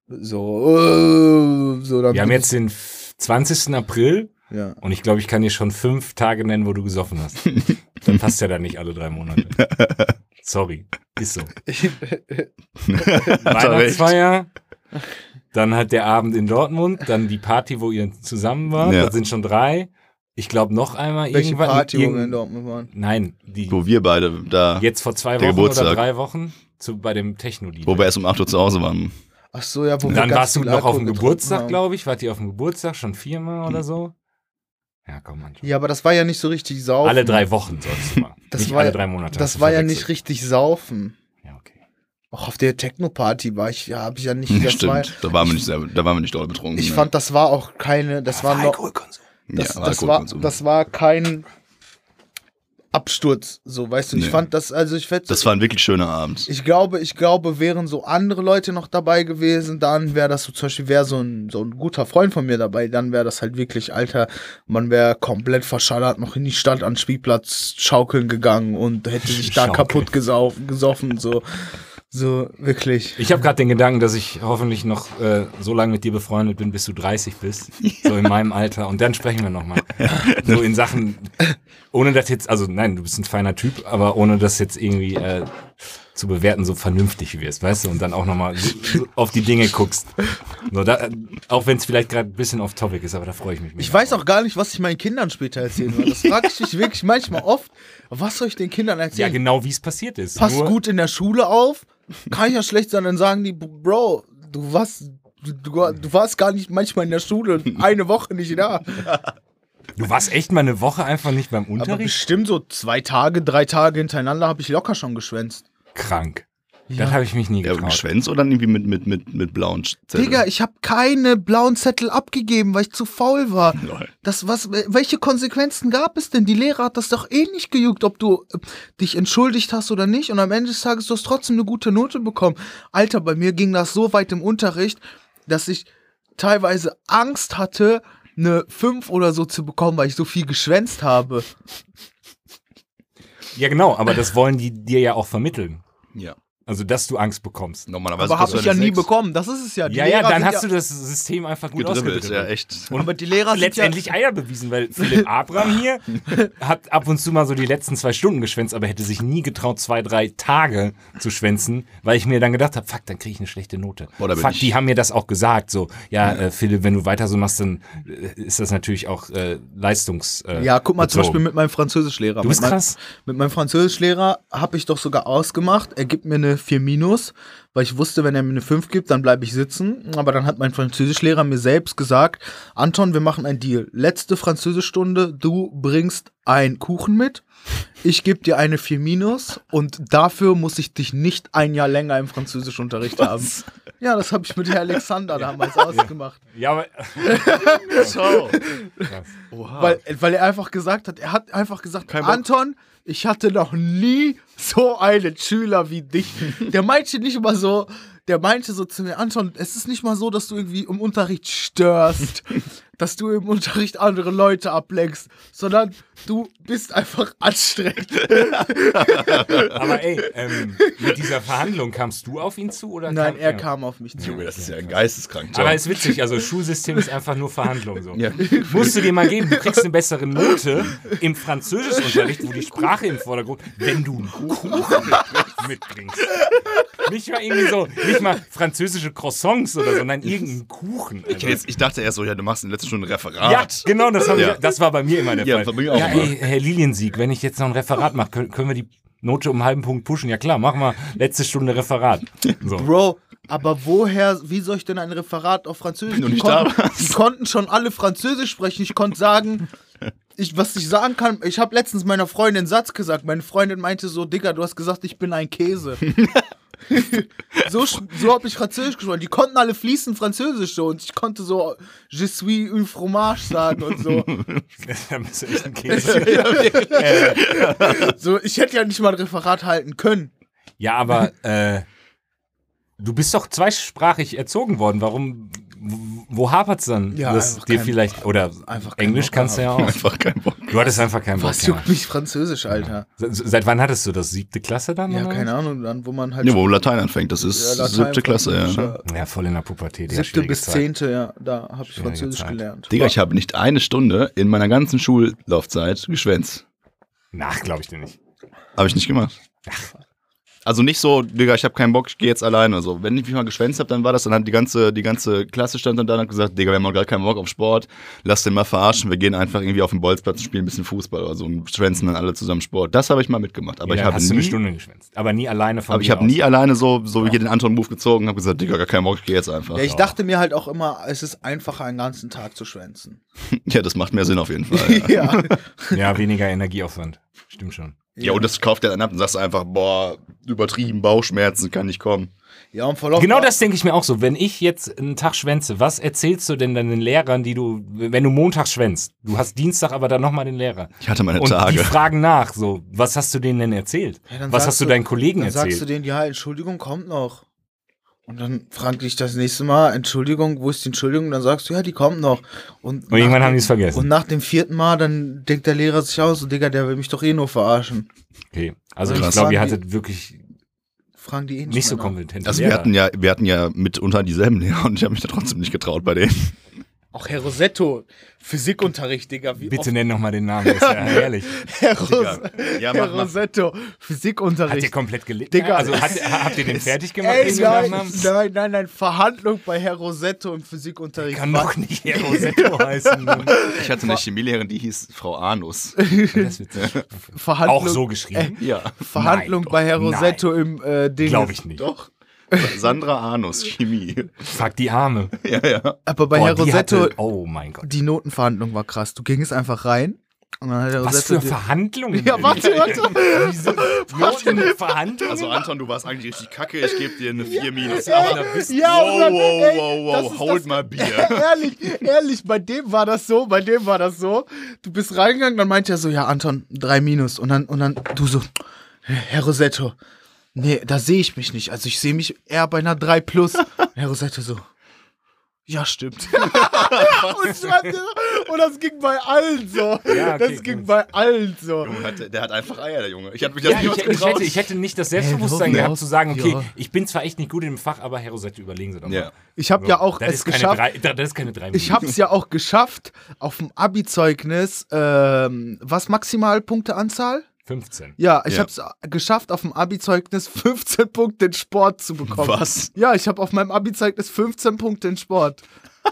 so, äh, so. Dann Wir haben jetzt den f- 20. April Ja. und ich glaube, ich kann dir schon fünf Tage nennen, wo du gesoffen hast. Dann passt ja dann nicht alle drei Monate. Sorry, ist so. Er. Weihnachtsfeier, dann halt der Abend in Dortmund, dann die Party, wo ihr zusammen wart, Ja. das sind schon drei. Ich glaube noch einmal Welche irgendwann. Party, wo wir irgend- in Dortmund waren? Nein, die Wo wir beide da, jetzt vor zwei Wochen oder Geburtstag. drei Wochen zu, bei dem techno -Deal. wo wir erst um 8 Uhr zu Hause waren. Ach so, ja, wo wir Dann ganz warst du noch auf dem Geburtstag, glaube ich. Wart ihr auf dem Geburtstag schon viermal oder so? Ja, komm, Mann. Ja, aber das war ja nicht so richtig saufen. Alle drei Wochen sonst mal. Das nicht war, alle drei Monate. Das war ja nicht richtig saufen. Ja, okay. Auch auf der Techno-Party war ich, ja, habe ich ja nicht. Das Stimmt, war, da waren wir nicht sehr, da waren wir nicht doll betrunken. ich ne? fand, das war auch keine, das war noch, Alkoholkonsum. das, ja, das, war, das war kein Absturz, so, weißt du. Ich Nee. fand das, also ich fand, das war ein wirklich schöner Abend. ich glaube, ich glaube, wären so andere Leute noch dabei gewesen, dann wäre das so, zum Beispiel wäre so ein, so ein guter Freund von mir dabei, dann wäre das halt wirklich, Alter, man wäre komplett verschallert noch in die Stadt an Spielplatz schaukeln gegangen und hätte sich da kaputt gesaufen, gesoffen, so, so, wirklich. Ich habe gerade den Gedanken, dass ich hoffentlich noch äh, so lange mit dir befreundet bin, bis du 30 bist. So in meinem Alter. Und dann sprechen wir nochmal. So in Sachen, ohne das jetzt, also nein, du bist ein feiner Typ, aber ohne das jetzt irgendwie äh, zu bewerten, so vernünftig wirst, weißt du? Und dann auch nochmal so, so auf die Dinge guckst. So, da, äh, auch wenn es vielleicht gerade ein bisschen off topic ist, aber da freue ich mich. Ich weiß auch gar nicht, was ich meinen Kindern später erzählen will. Das frage ich mich wirklich manchmal oft. Was soll ich den Kindern Ja, erzählen? genau wie es passiert ist. Pass Nur- gut in der Schule auf. Kann ja schlecht sein, dann sagen die, Bro, du warst, du, du, warst gar nicht manchmal in der Schule eine Woche nicht da. Du warst echt mal eine Woche einfach nicht beim Aber Unterricht? bestimmt so zwei Tage, drei Tage hintereinander habe ich locker schon geschwänzt. Krank. Das habe ich mich nie Ja, getraut. geschwänzt oder irgendwie mit, mit, mit, mit blauen Zetteln? Digga, ich habe keine blauen Zettel abgegeben, weil ich zu faul war. Lol. Das, was, welche Konsequenzen gab es denn? Die Lehrer hat das doch eh nicht gejuckt, ob du äh, dich entschuldigt hast oder nicht. Und am Ende des Tages du hast trotzdem eine gute Note bekommen. Alter, bei mir ging das so weit im Unterricht, dass ich teilweise Angst hatte, eine 5 oder so zu bekommen, weil ich so viel geschwänzt habe. Ja, genau, aber das wollen die dir ja auch vermitteln. Ja. Also, dass du Angst bekommst. Normalerweise Aber habe ich du ja nie bekommen. Das ist es ja. Die ja, ja, Lehrer dann sind hast du das System einfach gut Gedribbelt, ausgedribbelt. ja, echt. Und aber die Lehrer sind Letztendlich Eier bewiesen, weil Philipp Abraham hier hat ab und zu mal so die letzten zwei Stunden geschwänzt, aber hätte sich nie getraut, zwei, drei Tage zu schwänzen, weil ich mir dann gedacht habe, fuck, dann kriege ich eine schlechte Note. Bin fuck, ich- die haben mir das auch gesagt, so, ja, Äh, Philipp, wenn du weiter so machst, dann äh, ist das natürlich auch äh, Leistungs. Äh, ja. ja, guck mal zum bezogen. Beispiel mit meinem Französischlehrer. Du bist mit meinem- krass. Mit meinem Französischlehrer habe ich doch sogar ausgemacht, er gibt mir eine 4 minus, weil ich wusste, wenn er mir eine 5 gibt, dann bleibe ich sitzen. Aber dann hat mein Französischlehrer mir selbst gesagt, Anton, wir machen ein Deal. Letzte Französischstunde, du bringst einen Kuchen mit, ich gebe dir eine 4 minus und dafür muss ich dich nicht ein Jahr länger im Französischunterricht haben. Ja, das habe ich mit Herr Alexander damals ausgemacht. Ja, aber Ciao. Oha. Weil, weil er einfach gesagt hat, er hat einfach gesagt, Anton, ich hatte noch nie so einen Schüler wie dich. Der meinte nicht mal so, der meinte so zu mir, Anton, es ist nicht mal so, dass du irgendwie im Unterricht störst, dass du im Unterricht andere Leute ablenkst, sondern du bist einfach anstrengend. aber ey, ähm, mit dieser Verhandlung kamst du auf ihn zu oder Nein, kam er kam auf mich zu. Junge, das ist ja ein geisteskrank. Aber ist witzig, also Schulsystem ist einfach nur Verhandlung so. Ja. Musst du dir mal geben, du kriegst eine bessere Note im Französischunterricht, wo die Sprache im Vordergrund, wenn du einen Kuchen mitbringst. Nicht mal irgendwie so, nicht mal französische Croissants oder so, nein, irgendeinen Kuchen. Ich, Also. jetzt, ich dachte erst so, ja, du machst in der Stunde ein Referat. Ja, genau, das, haben Ja. wir, das war bei mir immer der Ja, Fall. bei mir auch ja, immer. ey, Herr Liliensieg, wenn ich jetzt noch ein Referat mache, können, können wir die Note um einen halben Punkt pushen? Ja klar, mach mal letzte Stunde Referat. So. Bro, aber woher, wie soll ich denn ein Referat auf Französisch? Du Die nicht konnten, die konnten schon alle Französisch sprechen. Ich konnte sagen, ich, was ich sagen kann, ich habe letztens meiner Freundin einen Satz gesagt. Meine Freundin meinte so, Digga, du hast gesagt, ich bin ein Käse. so so habe ich Französisch gesprochen. Die konnten alle fließend Französisch so und ich konnte so Je suis une fromage sagen und so. da bist du echt ein Käse. so. Ich hätte ja nicht mal ein Referat halten können. Ja, aber äh, du bist doch zweisprachig erzogen worden. Warum, wo, wo hapert's dann? Ja, dass dir kein- vielleicht, oder einfach keinen Englisch kannst du ja auch. Einfach kein Bock. Du hattest einfach keinen Bock. Was Ja. juckt mich Französisch, Alter? Se- Seit wann hattest du das? Siebte Klasse dann? Ja, oder? keine Ahnung, dann wo man halt Ja, wo Latein anfängt, das ist Ja, Latein, siebte Klasse, ja. Französisch, Ja, voll in der Pubertät. Ja, Siebte bis Zeit. zehnte, ja, da habe ich Schwierige Französisch Zeit. gelernt. Digga, ich habe nicht eine Stunde in meiner ganzen Schullaufzeit geschwänzt. Nach, glaube ich dir nicht. Habe ich nicht gemacht. Also nicht so, Digga, ich habe keinen Bock, ich gehe jetzt alleine. Also, wenn ich mich mal geschwänzt habe, dann war das, dann hat die ganze, die ganze Klasse stand dann da und hat gesagt, Digga, wir haben auch gar keinen Bock auf Sport, lass den mal verarschen, wir gehen einfach irgendwie auf den Bolzplatz und spielen ein bisschen Fußball oder so und schwänzen dann alle zusammen Sport. Das habe ich mal mitgemacht. Aber ja, ich habe du eine nie, Stunde geschwänzt. Aber nie alleine von aber ich habe nie alleine so, so wie hier den Anton-Move gezogen und habe gesagt, Digga, gar keinen Bock, ich gehe jetzt einfach. Ja, ich dachte mir halt auch immer, es ist einfacher, einen ganzen Tag zu schwänzen. Ja, das macht mehr Sinn auf jeden Fall. Ja, ja. Ja, weniger Energieaufwand. Stimmt schon. Ja und das kauft er dann ab und sagst einfach, boah, übertrieben, Bauchschmerzen, kann nicht kommen. Ja, und vor Genau das denke ich mir auch so. Wenn ich jetzt einen Tag schwänze, was erzählst du denn deinen Lehrern, die du, wenn du Montag schwänzt? Du hast Dienstag aber dann nochmal den Lehrer. Ich hatte meine Und die Tage. fragen nach, so, was hast du denen denn erzählt? Ja, was hast du deinen Kollegen Dann sagst du erzählt? denen, ja, Entschuldigung, kommt noch. Und dann frag dich das nächste Mal, Entschuldigung, wo ist die Entschuldigung? Dann sagst du, ja, die kommt noch. Und, Und irgendwann nach haben dem- die es vergessen. Und nach dem vierten Mal, dann denkt der Lehrer sich aus, so, Digga, der will mich doch eh nur verarschen. Okay. Also Krass. ich glaube, ihr hattet wirklich Fragen die eh nicht, nicht so kompetente Also wir hatten ja, wir hatten ja mitunter dieselben Lehrer und ich habe mich da trotzdem nicht getraut bei denen. Auch Herr Rosetto, Physikunterricht, Digga. Wie Bitte nenn nochmal den Namen, das ist ja herrlich. Herr, Ros Ja, Herr. Rosetto, Hat ihr Physikunterricht. komplett gelesen? Digga. Also hat, habt ihr den fertig gemacht, Ey, den nein, nein, nein, nein, Verhandlung bei Herr Rosetto im Physikunterricht. Kann doch nicht Herr Rosetto heißen. Mann. Ich hatte eine Chemielehrerin, die hieß Frau Anus. Das. Verhandlung, Auch so geschrieben? Ja. Verhandlung Nein, bei Herr Rosetto im äh, Ding. Glaube ich nicht. Doch. Sandra Anus, Chemie. Fuck die Arme. Ja, ja. Aber bei Boah, Herr Rosetto, hatte, oh mein Gott. die Notenverhandlung war krass. Du gingst einfach rein und dann hat Herr Was Rosetto für Verhandlungen? Ja, warte, warte. Wieso? Notenverhandlungen? Also Anton, du warst eigentlich richtig kacke, ich gebe dir eine 4 minus. aber da bist Ja, wow, wow, ey, wow, wow, hold mal Bier. ehrlich, ehrlich, bei dem war das so, bei dem war das so. Du bist reingegangen, dann meinte er so, ja, Anton, drei Minus. Und dann, und dann du so, Herr Rosetto, nee, da sehe ich mich nicht. Also ich sehe mich eher bei einer 3 plus. Herr Rosetto so, ja, stimmt. und, und das ging bei allen so. Ja, okay, das ging gut. bei allen so. Junge, hat- Der hat einfach Eier, der Junge. Ich hab mich das Ja, ich, ich, hätte, ich hätte nicht das Selbstbewusstsein Hey, gehabt zu sagen, okay, ja. ich bin zwar echt nicht gut in dem Fach, aber Herr Rosette, überlegen Sie doch mal. Ja. Ich habe ja auch das es ist keine geschafft. Drei, das ist keine drei Ich habe es ja auch geschafft, auf dem Abi-Zeugnis, ähm, was Maximalpunkteanzahl? 15. Ja, ich Ja. habe es geschafft, auf dem Abi-Zeugnis 15 Punkte in Sport zu bekommen. Was? Ja, ich habe auf meinem Abi-Zeugnis 15 Punkte in Sport.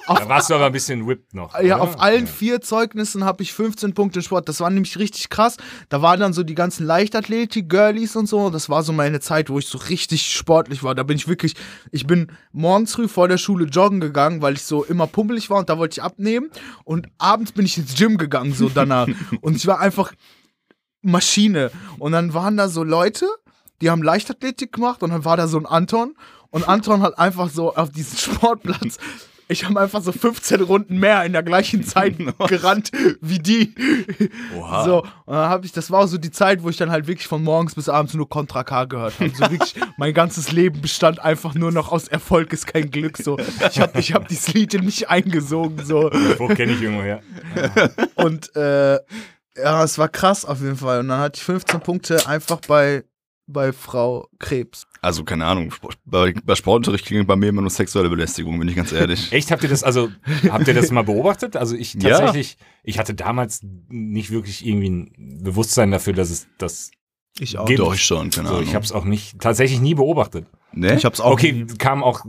Da warst du aber ein bisschen whipped noch. Ja, oder? auf allen vier Zeugnissen habe ich 15 Punkte in Sport. Das war nämlich richtig krass. Da waren dann so die ganzen Leichtathletik-Girlies und so. Das war so meine Zeit, wo ich so richtig sportlich war. Da bin ich wirklich, ich bin morgens früh vor der Schule joggen gegangen, weil ich so immer pummelig war und da wollte ich abnehmen. Und abends bin ich ins Gym gegangen, so danach. und ich war einfach Maschine. Und dann waren da so Leute, die haben Leichtathletik gemacht und dann war da so ein Anton. Und Anton hat einfach so auf diesen Sportplatz. Ich habe einfach so 15 Runden mehr in der gleichen Zeit gerannt wie die. Oha. So, und dann habe ich, das war auch so die Zeit, wo ich dann halt wirklich von morgens bis abends nur Contra K gehört habe. So wirklich, mein ganzes Leben bestand einfach nur noch aus Erfolg ist kein Glück. So, ich habe ich hab dieses Lied in mich eingesogen. So. Spruch kenne ich irgendwoher. Und äh, ja, es war krass auf jeden Fall. Und dann hatte ich 15 Punkte einfach bei, bei Frau Krebs. Also, keine Ahnung, Sport- bei, bei Sportunterricht klingt bei mir immer nur sexuelle Belästigung, bin ich ganz ehrlich. Echt, habt ihr das, also, habt ihr das mal beobachtet? Also ich Ja. tatsächlich, ich hatte damals nicht wirklich irgendwie ein Bewusstsein dafür, dass es das Ich auch. Geht. Doch, ich schon, keine so, Ahnung. ich habe es auch nicht, tatsächlich nie beobachtet. ne? Ich hab's auch. Okay, kam auch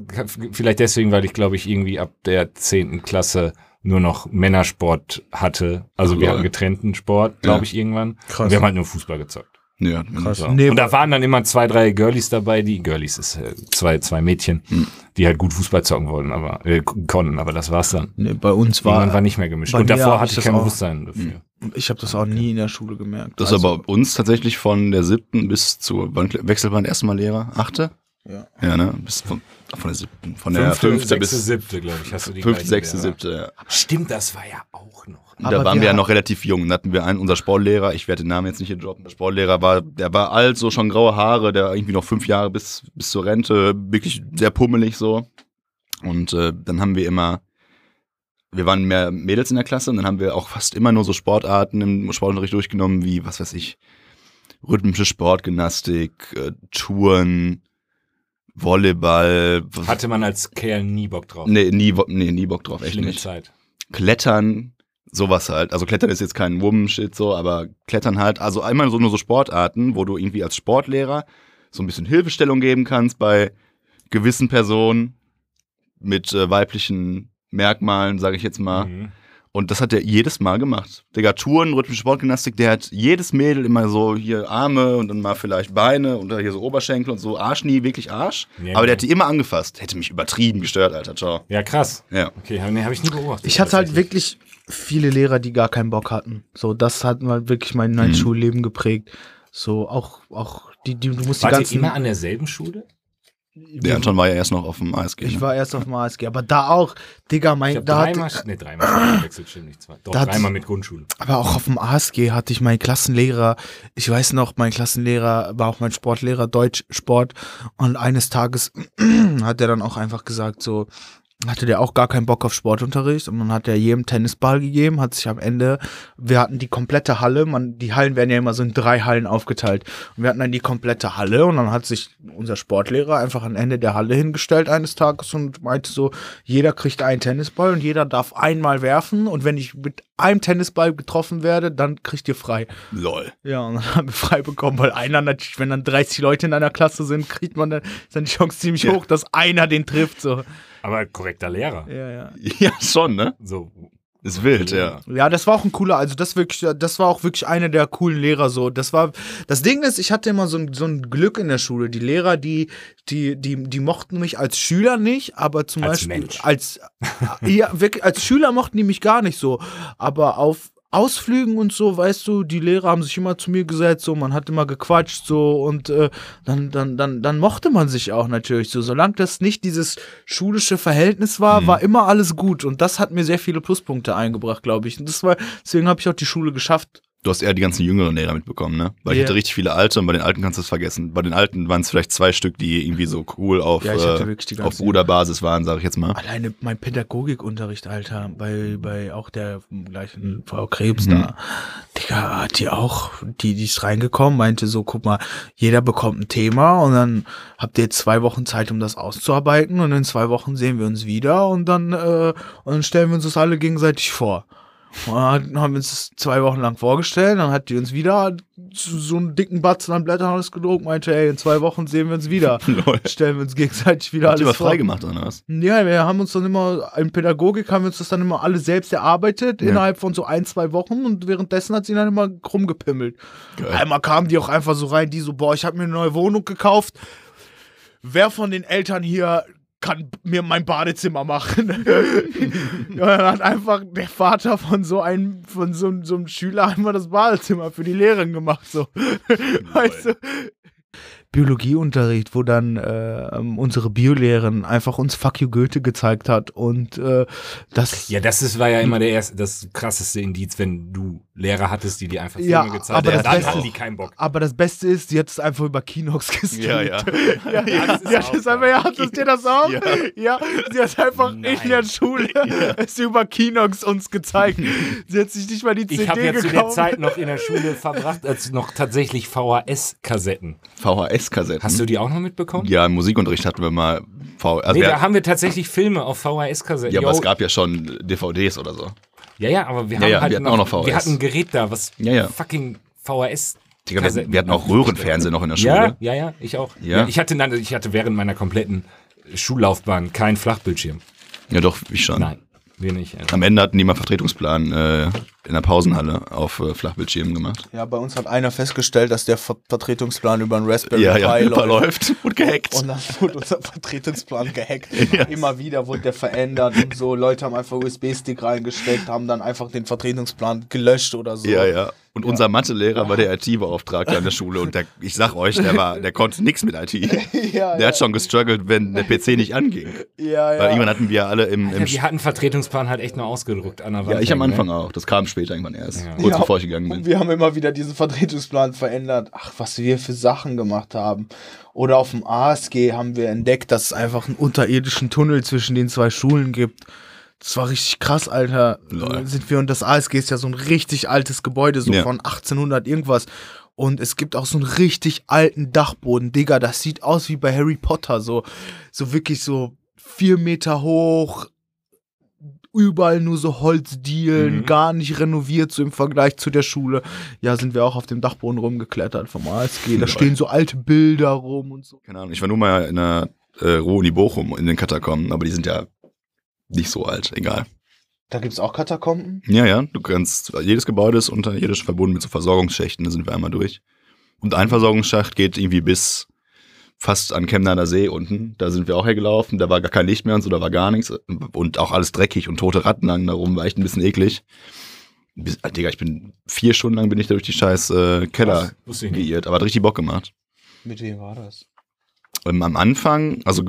vielleicht deswegen, weil ich glaube ich irgendwie ab der 10. Klasse nur noch Männersport hatte. Also wir Lol. hatten getrennten Sport, glaube Ja. ich, irgendwann. Krass. Und wir haben halt nur Fußball gezockt. Ja, Krass. So. Nee, und da waren dann immer zwei, drei Girlies dabei, die Girlies ist äh, zwei, zwei Mädchen, Hm. die halt gut Fußball zocken wollten, aber äh, konnten, aber das war's dann. Nee, bei uns Irgendwann war, war nicht mehr gemischt. Und davor hatte ich kein auch. Bewusstsein dafür. ich habe das auch nie in der Schule gemerkt. Das ist Also, aber bei uns tatsächlich von der siebten bis zur, wann wechselt man erstmal Lehrer? Achte? Ja. Ja, ne? Bis von, von der siebten. Von der Fünfte, fünfte sechste, bis siebte, glaube ich, hast du die fünfte, gleichen sechste, siebte. Ja. Stimmt, das war ja auch noch. Da Aber waren wir ja noch relativ jung. Da hatten wir einen, unser Sportlehrer, ich werde den Namen jetzt nicht hier droppen, der Sportlehrer war, der war alt, so schon graue Haare, der irgendwie noch fünf Jahre bis, bis zur Rente, wirklich sehr pummelig so. Und äh, dann haben wir immer, wir waren mehr Mädels in der Klasse und dann haben wir auch fast immer nur so Sportarten im Sportunterricht durchgenommen, wie, was weiß ich, rhythmische Sportgymnastik, äh, Touren, Volleyball. Hatte man als Kerl nie Bock drauf. Nee, nie, nee, nie Bock drauf, echt Schlimme nicht. Zeit. Klettern, sowas halt. Also Klettern ist jetzt kein Woman-Shit so, aber Klettern halt, also einmal so nur so Sportarten, wo du irgendwie als Sportlehrer so ein bisschen Hilfestellung geben kannst bei gewissen Personen mit äh, weiblichen Merkmalen, sage ich jetzt mal. Mhm. Und das hat er jedes Mal gemacht. Digga, Touren, rhythmische Sportgymnastik, der hat jedes Mädel immer so hier Arme und dann mal vielleicht Beine und dann hier so Oberschenkel und so. Arsch nie, wirklich Arsch. Ja, aber der hat die immer angefasst. Hätte mich übertrieben gestört, Alter. Ciao. Ja, krass. Ja. Okay, hab- nee, habe ich nie beobachtet. Ich hatte halt wirklich viele Lehrer, die gar keinen Bock hatten. So, das hat mal wirklich mein, mein Mhm. Schulleben geprägt. So, auch, auch die, die, du musst die Wart ihr ganzen. immer an derselben Schule? Der Anton war ja erst noch auf dem ASG. Ich ne? war erst auf dem ASG, aber da auch, Digga, Ich mein, habe da dreimal, hat, nee, dreimal gewechselt, stimmt nicht. Zwei. Doch, Da dreimal mit Grundschule. aber auch auf dem ASG hatte ich meinen Klassenlehrer, ich weiß noch, mein Klassenlehrer war auch mein Sportlehrer, Deutsch, Sport, und eines Tages hat er dann auch einfach gesagt, so, hatte der auch gar keinen Bock auf Sportunterricht und dann hat er jedem Tennisball gegeben, hat sich am Ende, wir hatten die komplette Halle, man, die Hallen werden ja immer so in drei Hallen aufgeteilt und wir hatten dann die komplette Halle und dann hat sich unser Sportlehrer einfach am Ende der Halle hingestellt eines Tages und meinte so, jeder kriegt einen Tennisball und jeder darf einmal werfen und wenn ich mit einem Tennisball getroffen werde, dann kriegt ihr frei. Lol. Ja, und dann haben wir frei bekommen, weil einer natürlich, wenn dann 30 Leute in einer Klasse sind, kriegt man dann, ist dann die Chance ziemlich Ja. hoch, dass einer den trifft, so. Aber korrekter Lehrer. Ja, ja. Ja, schon, ne? So. Ist wild, ja. Ja, das war auch ein cooler, also das wirklich, das war auch wirklich einer der coolen Lehrer so. Das war, das Ding ist, ich hatte immer so ein, so ein Glück in der Schule. Die Lehrer, die, die, die, die mochten mich als Schüler nicht, aber zum Als Beispiel Mensch. als, ja, wirklich, als Schüler mochten die mich gar nicht so. Aber auf Ausflügen und so, weißt du, die Lehrer haben sich immer zu mir gesetzt, so, man hat immer gequatscht, so, und äh, dann, dann, dann, dann mochte man sich auch natürlich so. Solange das nicht dieses schulische Verhältnis war, war immer alles gut. Und das hat mir sehr viele Pluspunkte eingebracht, glaube ich. Und das war, deswegen habe ich auch die Schule geschafft. Du hast eher die ganzen jüngeren Lehrer mitbekommen, ne? Weil ich Ja. hatte richtig viele alte und bei den alten kannst du es vergessen. Bei den alten waren es vielleicht zwei Stück, die irgendwie so cool auf, Ja, ich äh, auf Bruderbasis waren, sag ich jetzt mal. Alleine mein Pädagogikunterricht, Alter, bei, bei auch der gleichen Frau Krebs Mhm. da, Digga, hat die auch, die, die ist reingekommen, meinte so, guck mal, jeder bekommt ein Thema und dann habt ihr zwei Wochen Zeit, um das auszuarbeiten und in zwei Wochen sehen wir uns wieder und dann, äh, und dann stellen wir uns das alle gegenseitig vor. Und dann haben wir uns das zwei Wochen lang vorgestellt, dann hat die uns wieder so so einen dicken Batzen an Blättern alles gedruckt, meinte, ey, in zwei Wochen sehen wir uns wieder. Stellen wir uns gegenseitig wieder Habt ihr alles was vor. freigemacht oder was? Ja, wir haben uns dann immer, in Pädagogik haben wir uns das dann immer alle selbst erarbeitet, Ja. innerhalb von so ein, zwei Wochen und währenddessen hat sie dann immer rumgepimmelt. Geil. Einmal kamen die auch einfach so rein, die so, boah, ich habe mir eine neue Wohnung gekauft. Wer von den Eltern hier kann mir mein Badezimmer machen? dann hat einfach der Vater von so einem, von so, so einem Schüler einmal das Badezimmer für die Lehrerin gemacht, so. weißt du? Biologieunterricht, wo dann äh, unsere Biolehrerin einfach uns Fuck you Goethe gezeigt hat und äh, das Ja, das ist, war ja immer der erste, das krasseste Indiz, wenn du Lehrer hattest, die dir einfach Filme Ja, gezeigt aber haben. das Dann Beste- hatten die keinen Bock. aber das Beste ist, sie hat es einfach über Kinox gestreamt. Ja, ja. Ja, ja, das geil. einfach, ja, hattest ihr das auch? Ja. Ja, sie hat einfach Nein. in der Schule es über Kinox uns gezeigt. Sie hat sich nicht mal die CD Ich habe ja zu der Zeit noch in der Schule verbracht, als noch tatsächlich VHS-Kassetten. VHS-Kassetten. Hast du die auch noch mitbekommen? Ja, im Musikunterricht hatten wir mal V also nee, da haben wir tatsächlich Filme auf VHS-Kassetten. Ja, aber Yo, es gab ja schon DVDs oder so. ja, ja, aber wir Ja, haben ja, halt wir hatten noch, auch noch VHS. Wir hatten ein Gerät da, was Ja, ja. fucking VHS. Digga, wir, hatten- wir hatten auch Röhrenfernsehen noch in der Ja, Schule. ja, ja, ich auch. Ja? Ja. ich, hatte, ich hatte während meiner kompletten Schullaufbahn keinen Flachbildschirm. Ja, doch, ich schon. Nein, nicht. Alter. Am Ende hatten die mal Vertretungsplan äh, in der Pausenhalle auf äh, Flachbildschirmen gemacht. Ja, bei uns hat einer festgestellt, dass der Ver Vertretungsplan über einen Raspberry Ja, ja, Pi Hyper läuft. läuft und gehackt. Und dann wurde unser Vertretungsplan gehackt. Ja. Immer wieder wurde der verändert und so. Leute haben einfach USB-Stick reingesteckt, haben dann einfach den Vertretungsplan gelöscht oder so. Ja, ja. Und unser Mathelehrer war der IT-Beauftragte an der Schule und der, ich sag euch, der war, der konnte nichts mit IT. ja, Der hat schon gestruggelt, wenn der PC nicht anging. Ja, ja. Weil irgendwann hatten wir alle im, im Ja, wir hatten Vertretungsplan halt echt nur ausgedruckt an der Wand. Ja, ich am Anfang ne? auch. Das kam später irgendwann erst. Ja. Kurz Ja, bevor ich gegangen Und bin. wir haben immer wieder diesen Vertretungsplan verändert. Ach, was wir für Sachen gemacht haben. Oder auf dem ASG haben wir entdeckt, dass es einfach einen unterirdischen Tunnel zwischen den zwei Schulen gibt. Das war richtig krass, Alter. Lol. Sind wir und das ASG ist ja so ein richtig altes Gebäude, so Ja. von 1800 irgendwas. Und es gibt auch so einen richtig alten Dachboden, Digga. Das sieht aus wie bei Harry Potter, so, so wirklich so vier Meter hoch, überall nur so Holzdielen, Mhm. gar nicht renoviert, so im Vergleich zu der Schule. Ja, sind wir auch auf dem Dachboden rumgeklettert vom ASG. Da Lol. stehen so alte Bilder rum und so. Keine Ahnung. Ich war nur mal in der äh, Ruhr-Uni Bochum in den Katakomben, aber die sind ja nicht so alt. Egal. Da gibt's auch Katakomben? Ja, ja. Du kannst, jedes Gebäude ist unterirdisch verbunden mit so Versorgungsschächten. Da sind wir einmal durch. Und ein Versorgungsschacht geht irgendwie bis fast an Chemnader See unten. Da sind wir auch hergelaufen. Da war gar kein Licht mehr und so, da war gar nichts. Und auch alles dreckig und tote Ratten lagen da rum. War echt ein bisschen eklig. Bis, ah, Digga, ich bin vier Stunden lang bin ich da durch die scheiß äh, Keller geirrt. Aber hat richtig Bock gemacht. Mit wem war das? Ähm, am Anfang, also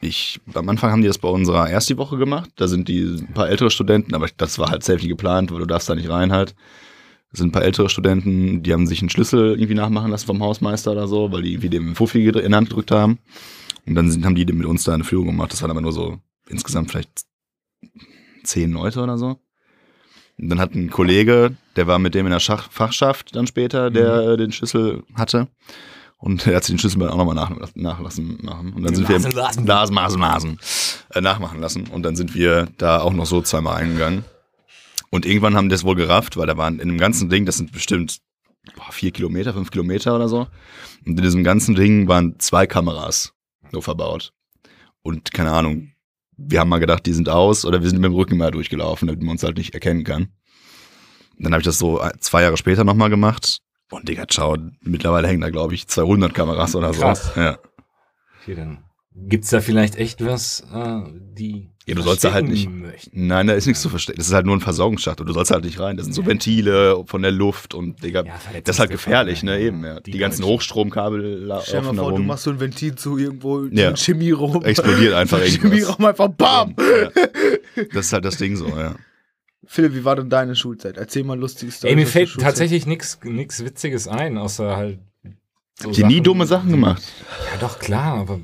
ich, am Anfang haben die das bei unserer ersten Woche gemacht. Da sind die ein paar ältere Studenten, aber das war halt nicht geplant, weil du darfst da nicht rein halt. Das sind ein paar ältere Studenten, die haben sich einen Schlüssel irgendwie nachmachen lassen vom Hausmeister oder so, weil die irgendwie dem Fuffi in die Hand gedrückt haben. Und dann sind, haben die mit uns da eine Führung gemacht. Das waren aber nur so insgesamt vielleicht zehn Leute oder so. Und dann hat ein Kollege, der war mit dem in der Schach Fachschaft dann später, der äh, den Schlüssel hatte. Und er hat sich den Schlüssel auch nochmal nach, nachlassen machen. Und dann sind wir Lasen, lasen. Lasen, Masen, Masen äh, nachmachen lassen. Und dann sind wir da auch noch so zweimal eingegangen. Und irgendwann haben die das wohl gerafft, weil da waren in dem ganzen Ding, das sind bestimmt boah, vier Kilometer, fünf Kilometer oder so. Und in diesem ganzen Ding waren zwei Kameras nur verbaut. Und keine Ahnung, wir haben mal gedacht, die sind aus oder wir sind mit dem Rücken mal durchgelaufen, damit man uns halt nicht erkennen kann. Und dann habe ich das so zwei Jahre später nochmal gemacht. Und Digga, ciao, mittlerweile hängen da, glaube ich, 200 Kameras oder so. Krass. Ja. Okay, dann gibt's da vielleicht echt was, äh, die Ja, du sollst da halt nicht- möchten. Nein, da ist nichts zu verstecken. Das ist halt nur ein Versorgungsschacht und du sollst halt nicht rein. Das sind so Ventile von der Luft und Digga, Ja, das ist halt gefährlich, ne? ja. Eben, ja. Die, Die ganzen. Hochstromkabel la- Stell dir laufen mal da vor, du rum. machst so ein Ventil zu irgendwo, Ja. ja. ein Chemieraum. Explodiert einfach So ein irgendwas. Chemieraum einfach BAM! Ja. Das ist halt das Ding so, ja. Philipp, wie war denn deine Schulzeit? Erzähl mal lustige Story. Ey, mir fällt tatsächlich nichts nix Witziges ein, außer halt. So Habt ihr nie dumme Sachen gemacht? Ja, doch, klar, aber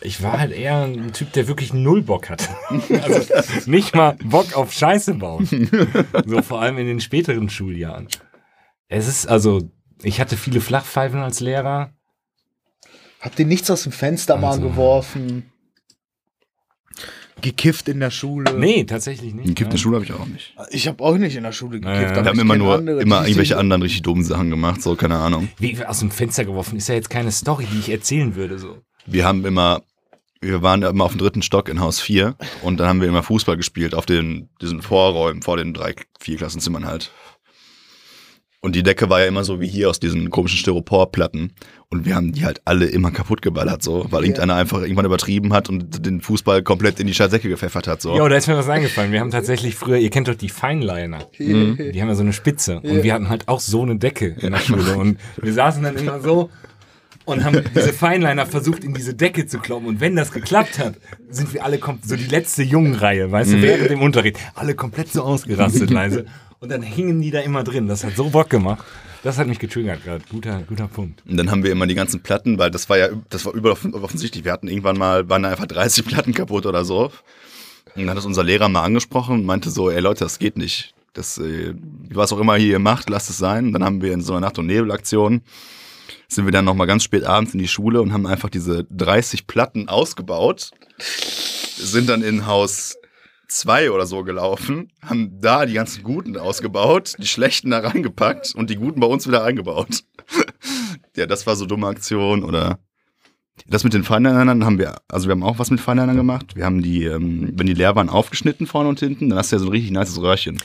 ich war halt eher ein Typ, der wirklich null Bock hatte. Also nicht mal Bock auf Scheiße bauen. So vor allem in den späteren Schuljahren. Es ist also, ich hatte viele Flachpfeifen als Lehrer. Habt ihr nichts aus dem Fenster mal Also- geworfen? Gekifft in der Schule? Nee, tatsächlich nicht. Eine kippende nein. Schule habe ich auch nicht. Ich habe auch nicht in der Schule gekifft. Ja, ja. aber Wir haben immer nur andere, immer irgendwelche sind- anderen richtig dummen Sachen gemacht, so, keine Ahnung. Wie aus dem Fenster geworfen, ist ja jetzt keine Story, die ich erzählen würde. So. Wir haben immer, wir waren immer auf dem dritten Stock in Haus 4 und dann haben wir immer Fußball gespielt auf den, diesen Vorräumen, vor den drei, vier Klassenzimmern halt. Und die Decke war ja immer so wie hier aus diesen komischen Styroporplatten. Und wir haben die halt alle immer kaputt geballert, so, weil Ja. irgendeiner einfach irgendwann übertrieben hat und den Fußball komplett in die Scheißdecke gepfeffert hat, so. Ja, da ist mir was eingefallen. Wir haben tatsächlich früher, ihr kennt doch die Feinliner. Mhm. Die haben ja so eine Spitze. Und wir hatten halt auch so eine Decke in der Schule. Und wir saßen dann immer so und haben diese Feinliner versucht, in diese Decke zu kloppen. Und wenn das geklappt hat, sind wir alle so die letzte Jungenreihe, weißt du, während dem Unterricht, alle komplett so ausgerastet leise. Und dann hingen die da immer drin. Das hat so Bock gemacht. Das hat mich getriggert gerade. Guter, guter Punkt. Und dann haben wir immer die ganzen Platten, weil das war ja, das war offen- offensichtlich. Wir hatten irgendwann mal, waren da einfach 30 Platten kaputt oder so. Und dann hat das unser Lehrer mal angesprochen und meinte so, ey Leute, das geht nicht. Das, äh, was auch immer hier ihr macht, lasst es sein. Und dann haben wir in so einer Nacht- und Nebelaktion sind wir dann nochmal ganz spät abends in die Schule und haben einfach diese 30 Platten ausgebaut, sind dann in Haus 2 oder so gelaufen, haben da die ganzen Guten ausgebaut, die Schlechten da reingepackt und die Guten bei uns wieder eingebaut. ja, das war so dumme Aktion oder das mit den Feinlinern haben wir, also wir haben auch was mit Feinlinern gemacht. Wir haben die, ähm, wenn die leer waren, aufgeschnitten vorne und hinten, dann hast du ja so ein richtig nices Röhrchen.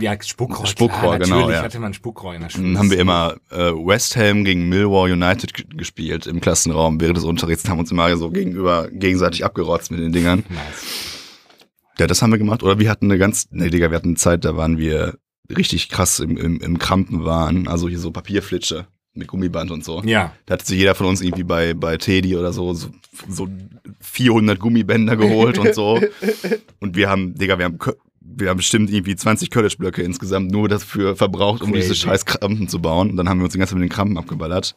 Ja, Spuckrohr. Spuckrohr, klar, genau, Natürlich ja. hatte man Spuckrohr in der Schule. Dann haben wir immer äh, West Ham gegen Millwall United gespielt im Klassenraum während des Unterrichts haben uns immer so gegenüber gegenseitig abgerotzt mit den Dingern. Nice. Ja, das haben wir gemacht. Oder wir hatten eine ganz, nee, Digga, wir hatten eine Zeit, da waren wir richtig krass im, im, im Krampen waren. Also hier so Papierflitsche mit Gummiband und so. Ja. Da hat sich jeder von uns irgendwie bei, bei Teddy oder so, so, so 400 Gummibänder geholt und so. Und wir haben, Digga, wir haben, wir haben bestimmt irgendwie 20 College-Blöcke insgesamt nur dafür verbraucht, um diese Crazy. scheiß Krampen zu bauen. Und dann haben wir uns die ganze Zeit mit den Krampen abgeballert.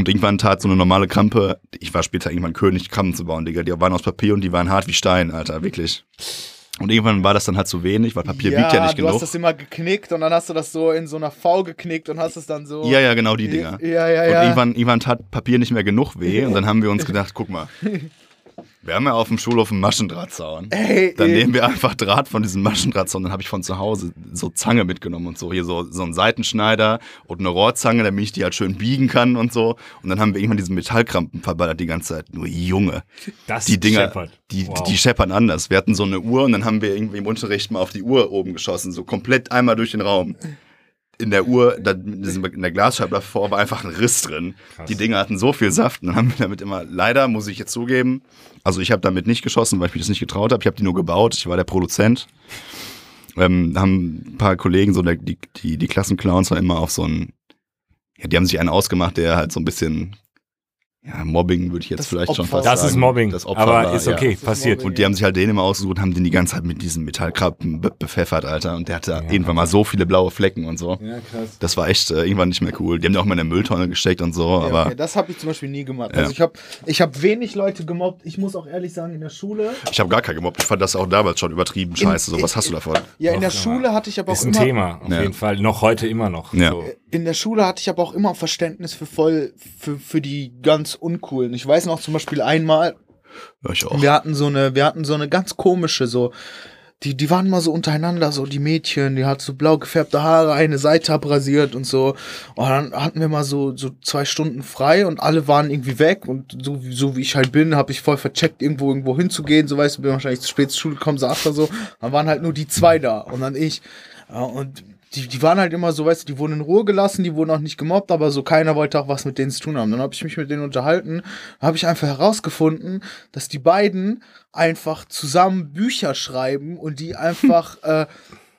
Und irgendwann tat so eine normale Krampe, ich war später irgendwann König, Krampen zu bauen, Digga. Die waren aus Papier und die waren hart wie Stein, Alter, wirklich. Und irgendwann war das dann halt zu wenig, weil Papier wiegt ja nicht du genug. hast das immer geknickt und dann hast du das so in so einer V geknickt und hast es dann so. Ja, ja, genau die Dinger. Ja, ja, Und ja. irgendwann, irgendwann tat Papier nicht mehr genug weh und dann haben wir uns gedacht, guck mal, wir haben ja auf dem Schulhof einen Maschendrahtzaun. Ey, Dann ey. nehmen wir einfach Draht von diesem Maschendrahtzaun. Dann habe ich von zu Hause so Zange mitgenommen und so. Hier so, so einen Seitenschneider und eine Rohrzange, damit ich die halt schön biegen kann und so. Und dann haben wir irgendwann diesen Metallkrampen verballert die ganze Zeit. Nur Junge, Das die Dinger, scheppert. die, Wow. die scheppern anders. Wir hatten so eine Uhr und dann haben wir irgendwie im Unterricht mal auf die Uhr oben geschossen. So komplett einmal durch den Raum. In der Uhr, da, in der Glasscheibe davor war einfach ein Riss drin. Krass. Die Dinger hatten so viel Saft und haben wir damit immer, leider muss ich jetzt zugeben, also ich habe damit nicht geschossen, weil ich mich das nicht getraut habe. Ich habe die nur gebaut, ich war der Produzent. Ähm, da haben ein paar Kollegen, so der, die, die, die Klassenclowns, waren immer auf so einen, ja, die haben sich einen ausgemacht, der halt so ein bisschen, ja, Mobbing würde ich jetzt Das vielleicht schon Opfer. fast Das sagen. ist Mobbing. Das Opfer aber war, ist ja. okay, ist passiert. Und die haben sich halt den immer ausgesucht und haben den die ganze Zeit mit diesen Metallkrabben be bepfeffert, Alter. Und der hatte Ja, irgendwann mal so viele blaue Flecken und so. Ja, krass. Das war echt äh, irgendwann nicht mehr cool. Die haben ja auch mal in der Mülltonne gesteckt und so, aber Ja, das habe ich zum Beispiel nie gemacht. Ja. Also ich habe ich hab wenig Leute gemobbt. Ich muss auch ehrlich sagen, in der Schule. ich habe gar keinen gemobbt. Ich fand das auch damals schon übertrieben scheiße. So, was hast du davon? Ja, in der Doch, ja. Schule hatte ich aber auch Ist ein immer. Thema, auf Ja. jeden Fall. Noch heute immer noch. Ja. So. In der Schule hatte ich aber auch immer Verständnis für voll, für, für die ganz uncoolen. Ich weiß noch zum Beispiel einmal, Ja, ich auch. wir hatten so eine, wir hatten so eine ganz komische, so, die, die waren mal so untereinander, so die Mädchen, die hat so blau gefärbte Haare, eine Seite abrasiert und so. Und dann hatten wir mal so, so zwei Stunden frei und alle waren irgendwie weg und so, wie- so wie ich halt bin, habe ich voll vercheckt, irgendwo irgendwo hinzugehen. So weißt du, bin wahrscheinlich zu spät zur Schule gekommen, saß da so. Dann waren halt nur die zwei da und dann ich. Ja, und die, die waren halt immer so, weißt du, die wurden in Ruhe gelassen, die wurden auch nicht gemobbt, aber so keiner wollte auch was mit denen zu tun haben. Dann habe ich mich mit denen unterhalten, habe ich einfach herausgefunden, dass die beiden einfach zusammen Bücher schreiben und die einfach äh,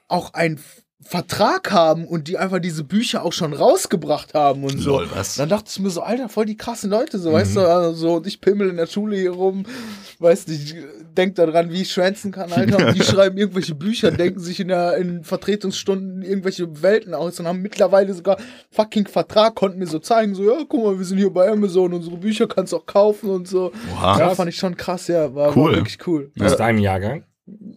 auch einen F- Vertrag haben und die einfach diese Bücher auch schon rausgebracht haben und so. Lol, was? Dann dachte ich mir so, Alter, voll die krassen Leute, so, weißt du, also, so, und ich pimmel in der Schule hier rum, weißt du, ich denk daran, wie ich schwänzen kann, Alter, und die schreiben irgendwelche Bücher, denken sich in der, in Vertretungsstunden irgendwelche Welten aus und haben mittlerweile sogar fucking Vertrag, konnten mir so zeigen, so, ja, guck mal, wir sind hier bei Amazon, unsere Bücher kannst du auch kaufen und so. Oha. Ja, fand ich schon krass, ja, war, Cool. war wirklich cool. Aus deinem Jahrgang?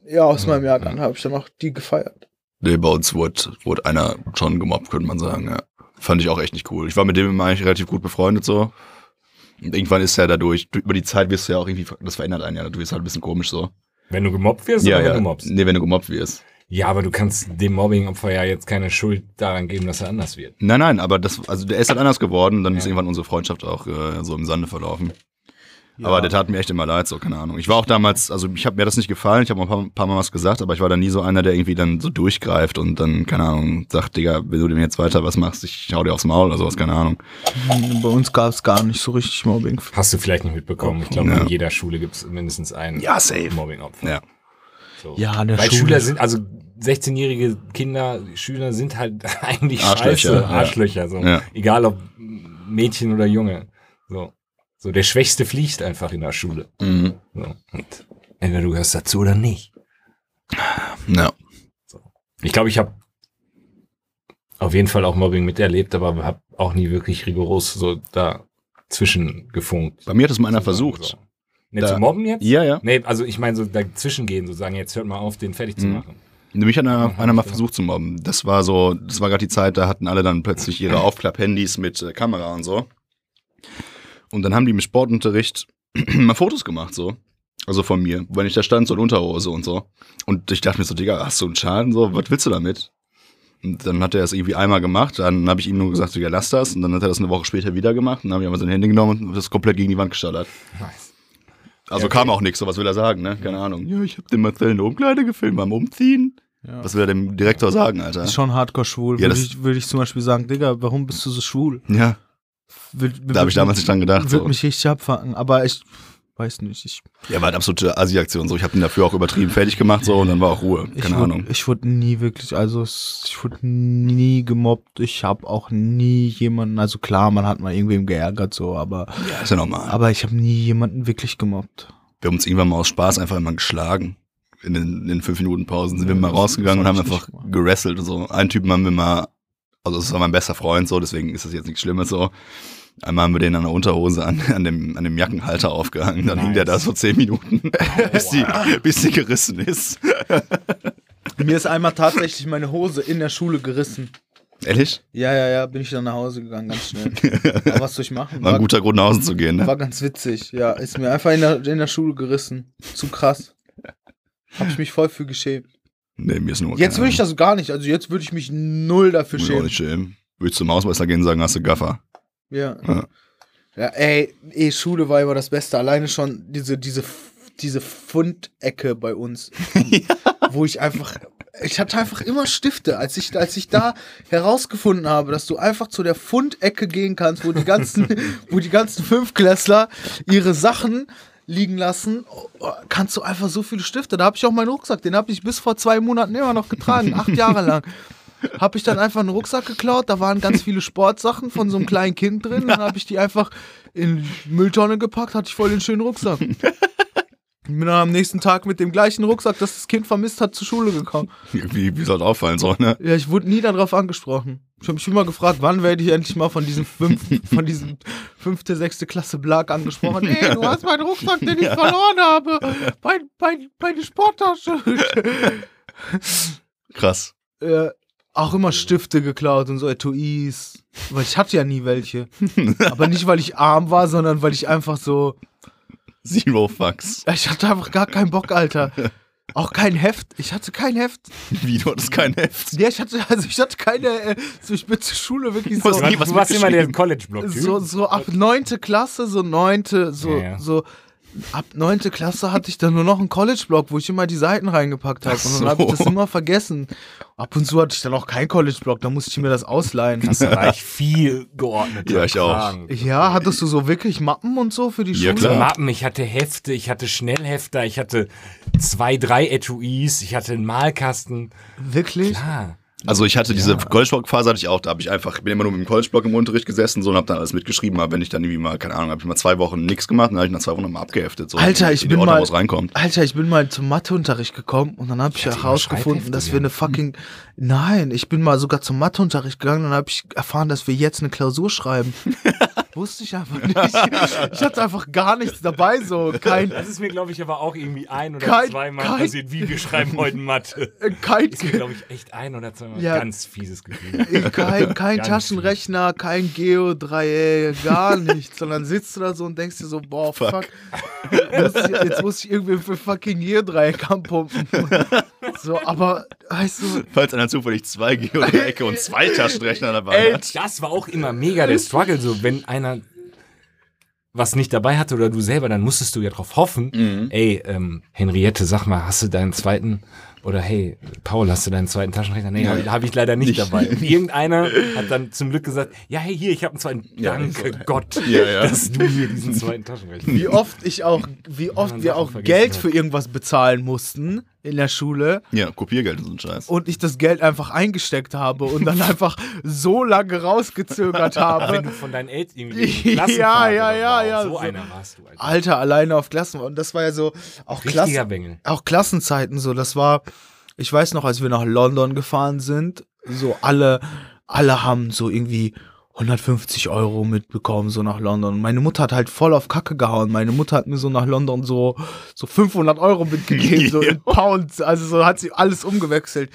Ja, aus meinem Jahrgang habe ich dann auch die gefeiert. Nee, bei uns wurde, wurde einer schon gemobbt, könnte man sagen, ja. Fand ich auch echt nicht cool. Ich war mit dem immer eigentlich relativ gut befreundet so. Und irgendwann ist ja dadurch, du- über die Zeit wirst du ja auch irgendwie, das verändert einen ja, du wirst halt ein bisschen komisch so. Wenn du gemobbt wirst ja, oder ja. wenn du mobbst? Nee, wenn du gemobbt wirst. Ja, aber du kannst dem Mobbing-Opfer ja jetzt keine Schuld daran geben, dass er anders wird. Nein, nein, aber das, also der ist halt anders geworden, dann ist Ja. irgendwann unsere Freundschaft auch äh, so im Sande verlaufen. Aber der tat mir echt immer leid, so, keine Ahnung. Ich war auch damals, also ich habe mir das nicht gefallen, ich habe ein paar, paar Mal was gesagt, aber ich war dann nie so einer, der irgendwie dann so durchgreift und dann, keine Ahnung, sagt, Digga, wenn du dem jetzt weiter was machst, ich hau dir aufs Maul oder sowas, keine Ahnung. Bei uns gab es gar nicht so richtig Mobbing. Hast du vielleicht nicht mitbekommen. Ich glaube, Ja. in jeder Schule gibt es mindestens einen Ja, safe. Mobbing-Opfer. Ja. So. Ja, an der Weil Schule. Schüler sind, also 16-jährige Kinder, Schüler sind halt eigentlich Arschlöcher, scheiße, ja. Arschlöcher. So. Ja. Egal ob Mädchen oder Junge. So. So, der Schwächste fliegt einfach in der Schule. Mhm. So. Und entweder du gehörst dazu oder nicht. Ja. Ich glaube, ich habe auf jeden Fall auch Mobbing miterlebt, aber habe auch nie wirklich rigoros so dazwischen gefunkt. Bei mir hat es mal einer Sozusagen versucht. So. Ne, Da- zu mobben jetzt? Ja, ja. Nee, also ich meine so dazwischen gehen, so sagen, jetzt hört mal auf, den fertig zu Mhm. machen. Mich hat einer, einer mal versucht zu mobben. Das war so, das war gerade die Zeit, da hatten alle dann plötzlich ihre Aufklapp-Handys mit äh, Kamera und so. Und dann haben die im Sportunterricht mal Fotos gemacht, so. Also von mir. Wenn ich da stand, so in Unterhose und so. Und ich dachte mir so, Digga, hast du einen Schaden? So, was willst du damit? Und dann hat er es irgendwie einmal gemacht, dann habe ich ihm nur gesagt, Digga, lass das. Und dann hat er das eine Woche später wieder gemacht. Und dann habe ich einfach sein Handy genommen und das komplett gegen die Wand gestallert. Nice. Also Ja, okay. kam auch nichts, so was will er sagen, ne? Keine Ahnung. Ja, ich habe den Marcel in der Umkleide gefilmt beim Umziehen. Ja. Was will er dem Direktor sagen, Alter? Ist schon hardcore schwul. Ja, würde, das- ich, würde ich zum Beispiel sagen, Digga, warum bist du so schwul? Ja, Will, da habe ich damals nicht dran gedacht. Würde So. mich richtig abfacken. Aber ich, weiß nicht. Ich, Ja, war halt absolute Asi-Aktion. So, ich habe den dafür auch übertrieben fertig gemacht so und dann war auch Ruhe. ich Keine wurde, Ahnung. Ich wurde nie wirklich, also ich wurde nie gemobbt. Ich habe auch nie jemanden, also klar, man hat mal irgendwem geärgert so, aber Ja, ist ja normal. aber ich habe nie jemanden wirklich gemobbt. Wir haben uns irgendwann mal aus Spaß einfach immer geschlagen. In den, in den fünf Minuten Pausen sind wir Ja, mal das- rausgegangen und haben hab ich einfach gerasselt und so. Einen Typen haben wir mal, also das war mein bester Freund so, deswegen ist das jetzt nichts Schlimmes so. Einmal haben wir den an der Unterhose an, an, dem, an dem Jackenhalter aufgehangen. Dann hing der da so zehn Minuten, bis, die, bis die gerissen ist. Mir ist einmal tatsächlich meine Hose in der Schule gerissen. Ehrlich? Ja, ja, ja, bin ich dann nach Hause gegangen, ganz schnell. Aber was soll ich machen? War ein guter Grund, nach Hause zu gehen, ne? war ganz witzig. Ja, ist mir einfach in der, in der Schule gerissen. Zu krass. Hab ich mich voll für geschämt. Nee, mir ist nur. Jetzt würde ich das gar nicht. Also jetzt würde ich mich null dafür auch schämen. nicht schämen. Würdest du zum Hausmeister gehen und sagen, hast du Gaffer? Ja. Ja. ja, ey, ey, Schule war immer das Beste. Alleine schon diese, diese, diese Fundecke bei uns. Wo ich einfach. Ich hatte einfach immer Stifte, als ich, als ich da herausgefunden habe, dass du einfach zu der Fundecke gehen kannst, wo die ganzen, wo die ganzen Fünfklässler ihre Sachen liegen lassen, oh, kannst du einfach so viele Stifte. Da habe ich auch meinen Rucksack, den habe ich bis vor zwei Monaten immer noch getragen, acht Jahre lang. Habe ich dann einfach einen Rucksack geklaut, da waren ganz viele Sportsachen von so einem kleinen Kind drin, dann habe ich die einfach in die Mülltonne gepackt, hatte ich voll den schönen Rucksack. Bin dann am nächsten Tag mit dem gleichen Rucksack, das das Kind vermisst hat, zur Schule gekommen. Wie, wie soll das auffallen, so, ne? Ja, ich wurde nie darauf angesprochen. Ich habe mich immer gefragt, wann werde ich endlich mal von diesem fünf, von diesem fünfte, sechste Klasse Blag angesprochen. Ey, du hast meinen Rucksack, den ich verloren habe. Mein, mein, meine Sporttasche. Krass. äh, auch immer Stifte geklaut und so Etuis. Weil ich hatte ja nie welche. Aber nicht, weil ich arm war, sondern weil ich einfach so. Zero Fucks. Ich hatte einfach gar keinen Bock, Alter. Auch kein Heft. Ich hatte kein Heft. Wie, du hattest kein Heft? Ja, ich hatte, also ich hatte keine, äh, so, ich bin zur Schule wirklich so. Du hast nie was du warst immer der. College-Block. so, so ab neunte Klasse, so neunte, so, Ja, ja. so ab neunte Klasse hatte ich dann nur noch einen College-Block, wo ich immer die Seiten reingepackt habe. Und dann habe ich das immer vergessen. Ab und zu hatte ich dann auch keinen College-Block, da musste ich mir das ausleihen. Das war ich viel geordnet. Ja, ich auch. Ja, hattest du so wirklich Mappen und so für die Ja, Schule? klar. Mappen, ich hatte Hefte, ich hatte Schnellhefter, ich hatte zwei, drei Etuis, ich hatte einen Malkasten. Wirklich? Ah, Also ich hatte diese College-Block-Phase hatte ich auch, da habe ich einfach, ich bin immer nur mit dem College-Block im Unterricht gesessen so, und habe dann alles mitgeschrieben, aber wenn ich dann irgendwie mal, keine Ahnung, habe ich mal zwei Wochen nichts gemacht, dann habe ich nach zwei Wochen mal abgeheftet. So, Alter, in ich bin Ordnung, mal-. Alter, ich bin mal zum Matheunterricht gekommen und dann habe ich immer herausgefunden, dass wir ja. eine fucking. Nein, ich bin mal sogar zum Matheunterricht gegangen und dann habe ich erfahren, dass wir jetzt eine Klausur schreiben. Wusste ich einfach nicht. Ich hatte einfach gar nichts dabei, so kein, das ist mir, glaube ich, aber auch irgendwie ein oder Kein- zweimal kein- passiert, wie wir schreiben heute Mathe. kein, Ist mir, glaube ich, echt ein oder zweimal Ja. ganz fieses Gefühl. kein, kein Taschenrechner, kein Geo-Dreieck, gar nichts. Sondern sitzt du da so und denkst dir so, boah, fuck. Muss ich, jetzt muss ich irgendwie für fucking Geo-Dreieck anpumpen. So, aber, weißt du, Falls einer zufällig zwei Geodreiecke und zwei Taschenrechner dabei Ey, hat. Das war auch immer mega der Struggle, so wenn einer was nicht dabei hatte oder du selber, dann musstest du ja drauf hoffen, Mhm. ey, ähm, Henriette, sag mal, hast du deinen zweiten oder hey, Paul, hast du deinen zweiten Taschenrechner? Nee, habe hab ich leider nicht, Nicht. dabei. Und irgendeiner hat dann zum Glück gesagt, ja, hey, hier, ich habe einen zweiten. Ja, Danke Gott, Ja, ja. dass du mir diesen zweiten Taschenrechner wie oft ich auch, wie oft wir auch Geld hat. für irgendwas bezahlen mussten in der Schule Ja, Kopiergeld und so ein Scheiß. und ich das Geld einfach eingesteckt habe und dann einfach so lange rausgezögert habe. Wenn du von deinen Eltern irgendwie Ja, ja, ja, ja, So, so. einer warst du, Alter. Alter, alleine auf Klassen. Und das war ja so, auch, Klassen, auch Klassenzeiten so. Das war, ich weiß noch, als wir nach London gefahren sind, so alle, alle haben so irgendwie 150 Euro mitbekommen, so nach London. Meine Mutter hat halt voll auf Kacke gehauen. Meine Mutter hat mir so nach London so, so 500 Euro mitgegeben, so in Pounds. Also so hat sie alles umgewechselt.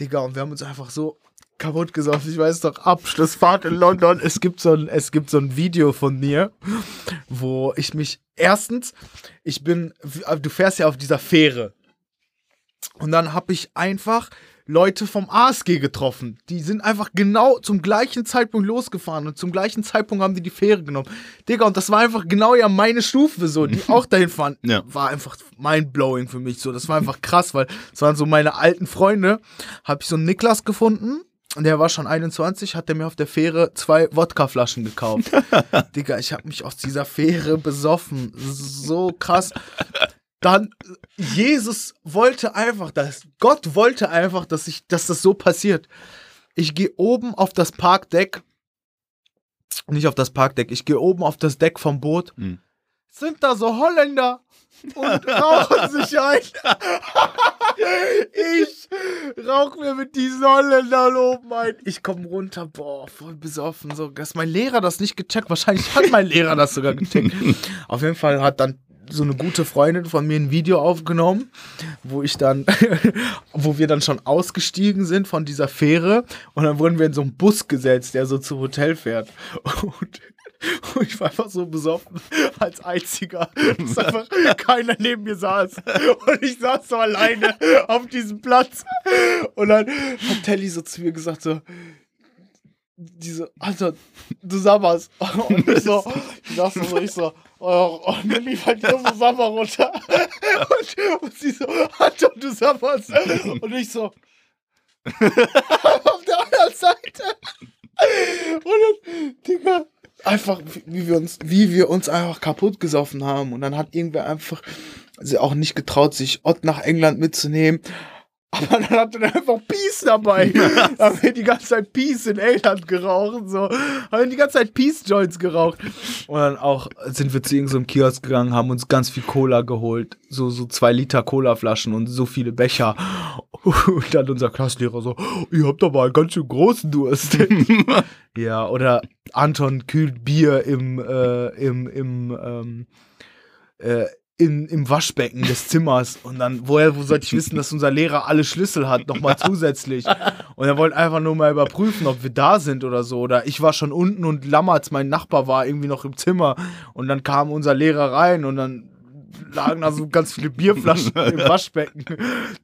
Digga, und wir haben uns einfach so kaputt gesoffen. Ich weiß doch, Abschlussfahrt in London. Es gibt so ein, es gibt so ein Video von mir, wo ich mich erstens, ich bin, du fährst ja auf dieser Fähre. Und dann habe ich einfach Leute vom ASG getroffen. Die sind einfach genau zum gleichen Zeitpunkt losgefahren und zum gleichen Zeitpunkt haben die die Fähre genommen. Digga, und das war einfach genau ja meine Stufe so, die auch dahin fahren. Ja. War einfach mindblowing für mich so. Das war einfach krass, weil es waren so meine alten Freunde. Habe ich so einen Niklas gefunden. der war schon 21, hat er mir auf der Fähre zwei Wodkaflaschen gekauft. Digga, ich habe mich aus dieser Fähre besoffen. So krass. Dann, Jesus wollte einfach, dass, Gott wollte einfach, dass ich, dass das so passiert. Ich gehe oben auf das Parkdeck, nicht auf das Parkdeck, ich gehe oben auf das Deck vom Boot. Hm. Sind da so Holländer und rauchen sich ein. ich rauch mir mit diesen Holländern oben ein. Ich komme runter, boah, voll besoffen. So, dass mein Lehrer das nicht gecheckt. Wahrscheinlich hat mein Lehrer das sogar gecheckt. Auf jeden Fall hat dann so eine gute Freundin von mir ein Video aufgenommen, wo ich dann, wo wir dann schon ausgestiegen sind von dieser Fähre und dann wurden wir in so einen Bus gesetzt, der so zum Hotel fährt. Und ich war einfach so besoffen als einziger, dass einfach keiner neben mir saß. Und ich saß so alleine auf diesem Platz. Und dann hat Telly so zu mir gesagt: so, diese, Alter, du sabberst. Und ich so, ich saß so, ich so, oh, und dann lief halt nur so Sabber runter. Und, und sie so, Alter, du sabberst. Und ich so, auf der anderen Seite. Und dann, Digga, einfach, wie wir uns, wie wir uns einfach kaputt gesoffen haben. Und dann hat irgendwer einfach sie auch nicht getraut, sich Ott nach England mitzunehmen. Aber dann hat er einfach Peace dabei. da haben wir die ganze Zeit Peace in England geraucht. So. Haben wir die ganze Zeit Peace Joints geraucht. Und dann auch sind wir zu irgendeinem Kiosk gegangen, haben uns ganz viel Cola geholt. So, so zwei Liter Cola-Flaschen und so viele Becher. Und dann unser Klassenlehrer so, ihr habt aber einen ganz schön großen Durst. ja, oder Anton kühlt Bier im, äh, im, im, ähm, äh, in, im Waschbecken des Zimmers. Und dann, woher wo sollte ich wissen, dass unser Lehrer alle Schlüssel hat, nochmal zusätzlich. Und er wollte einfach nur mal überprüfen, ob wir da sind oder so. Oder ich war schon unten und Lammertz, mein Nachbar, war irgendwie noch im Zimmer. Und dann kam unser Lehrer rein und dann lagen da so ganz viele Bierflaschen im Waschbecken,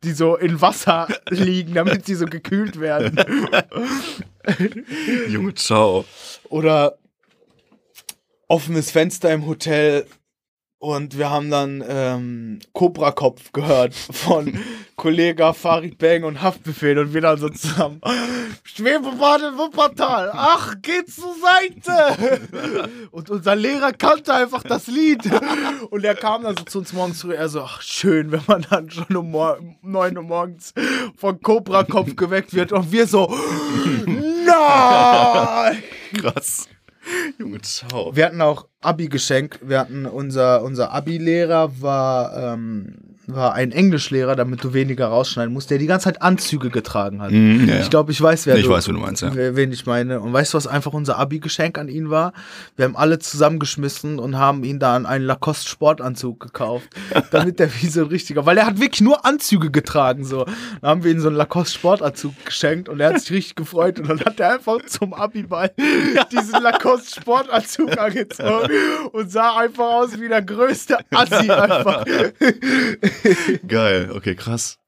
die so in Wasser liegen, damit sie so gekühlt werden. Junge, ciao. Oder offenes Fenster im Hotel und wir haben dann ähm, Cobra Kopf gehört von Kollega Farid Bang und Haftbefehl und wir dann so zusammen Schwebebad in Wuppertal, ach, geht zur Seite! Und unser Lehrer kannte einfach das Lied und er kam dann so zu uns morgens zurück, er so, ach, schön, wenn man dann schon um, um 9 Uhr morgens von Cobra Kopf geweckt wird und wir so, nein! Krass. Junge, ciao. Wir hatten auch Abi-Geschenk. Wir hatten unser, unser Abi-Lehrer war, ähm, war ein Englischlehrer, damit du weniger rausschneiden musst, der die ganze Zeit Anzüge getragen hat. Mhm, ja. Ich glaube, ich weiß, wer Ich du, weiß, du meinst, ja. wen ich meine. Und weißt du, was einfach unser Abi-Geschenk an ihn war? Wir haben alle zusammengeschmissen und haben ihn dann einen Lacoste-Sportanzug gekauft, damit der wie so ein richtiger, weil er hat wirklich nur Anzüge getragen, so. Dann haben wir ihm so einen Lacoste-Sportanzug geschenkt und er hat sich richtig gefreut und dann hat er einfach zum Abi-Ball diesen Lacoste-Sportanzug angezogen und sah einfach aus wie der größte Assi einfach. Geil, okay, krass.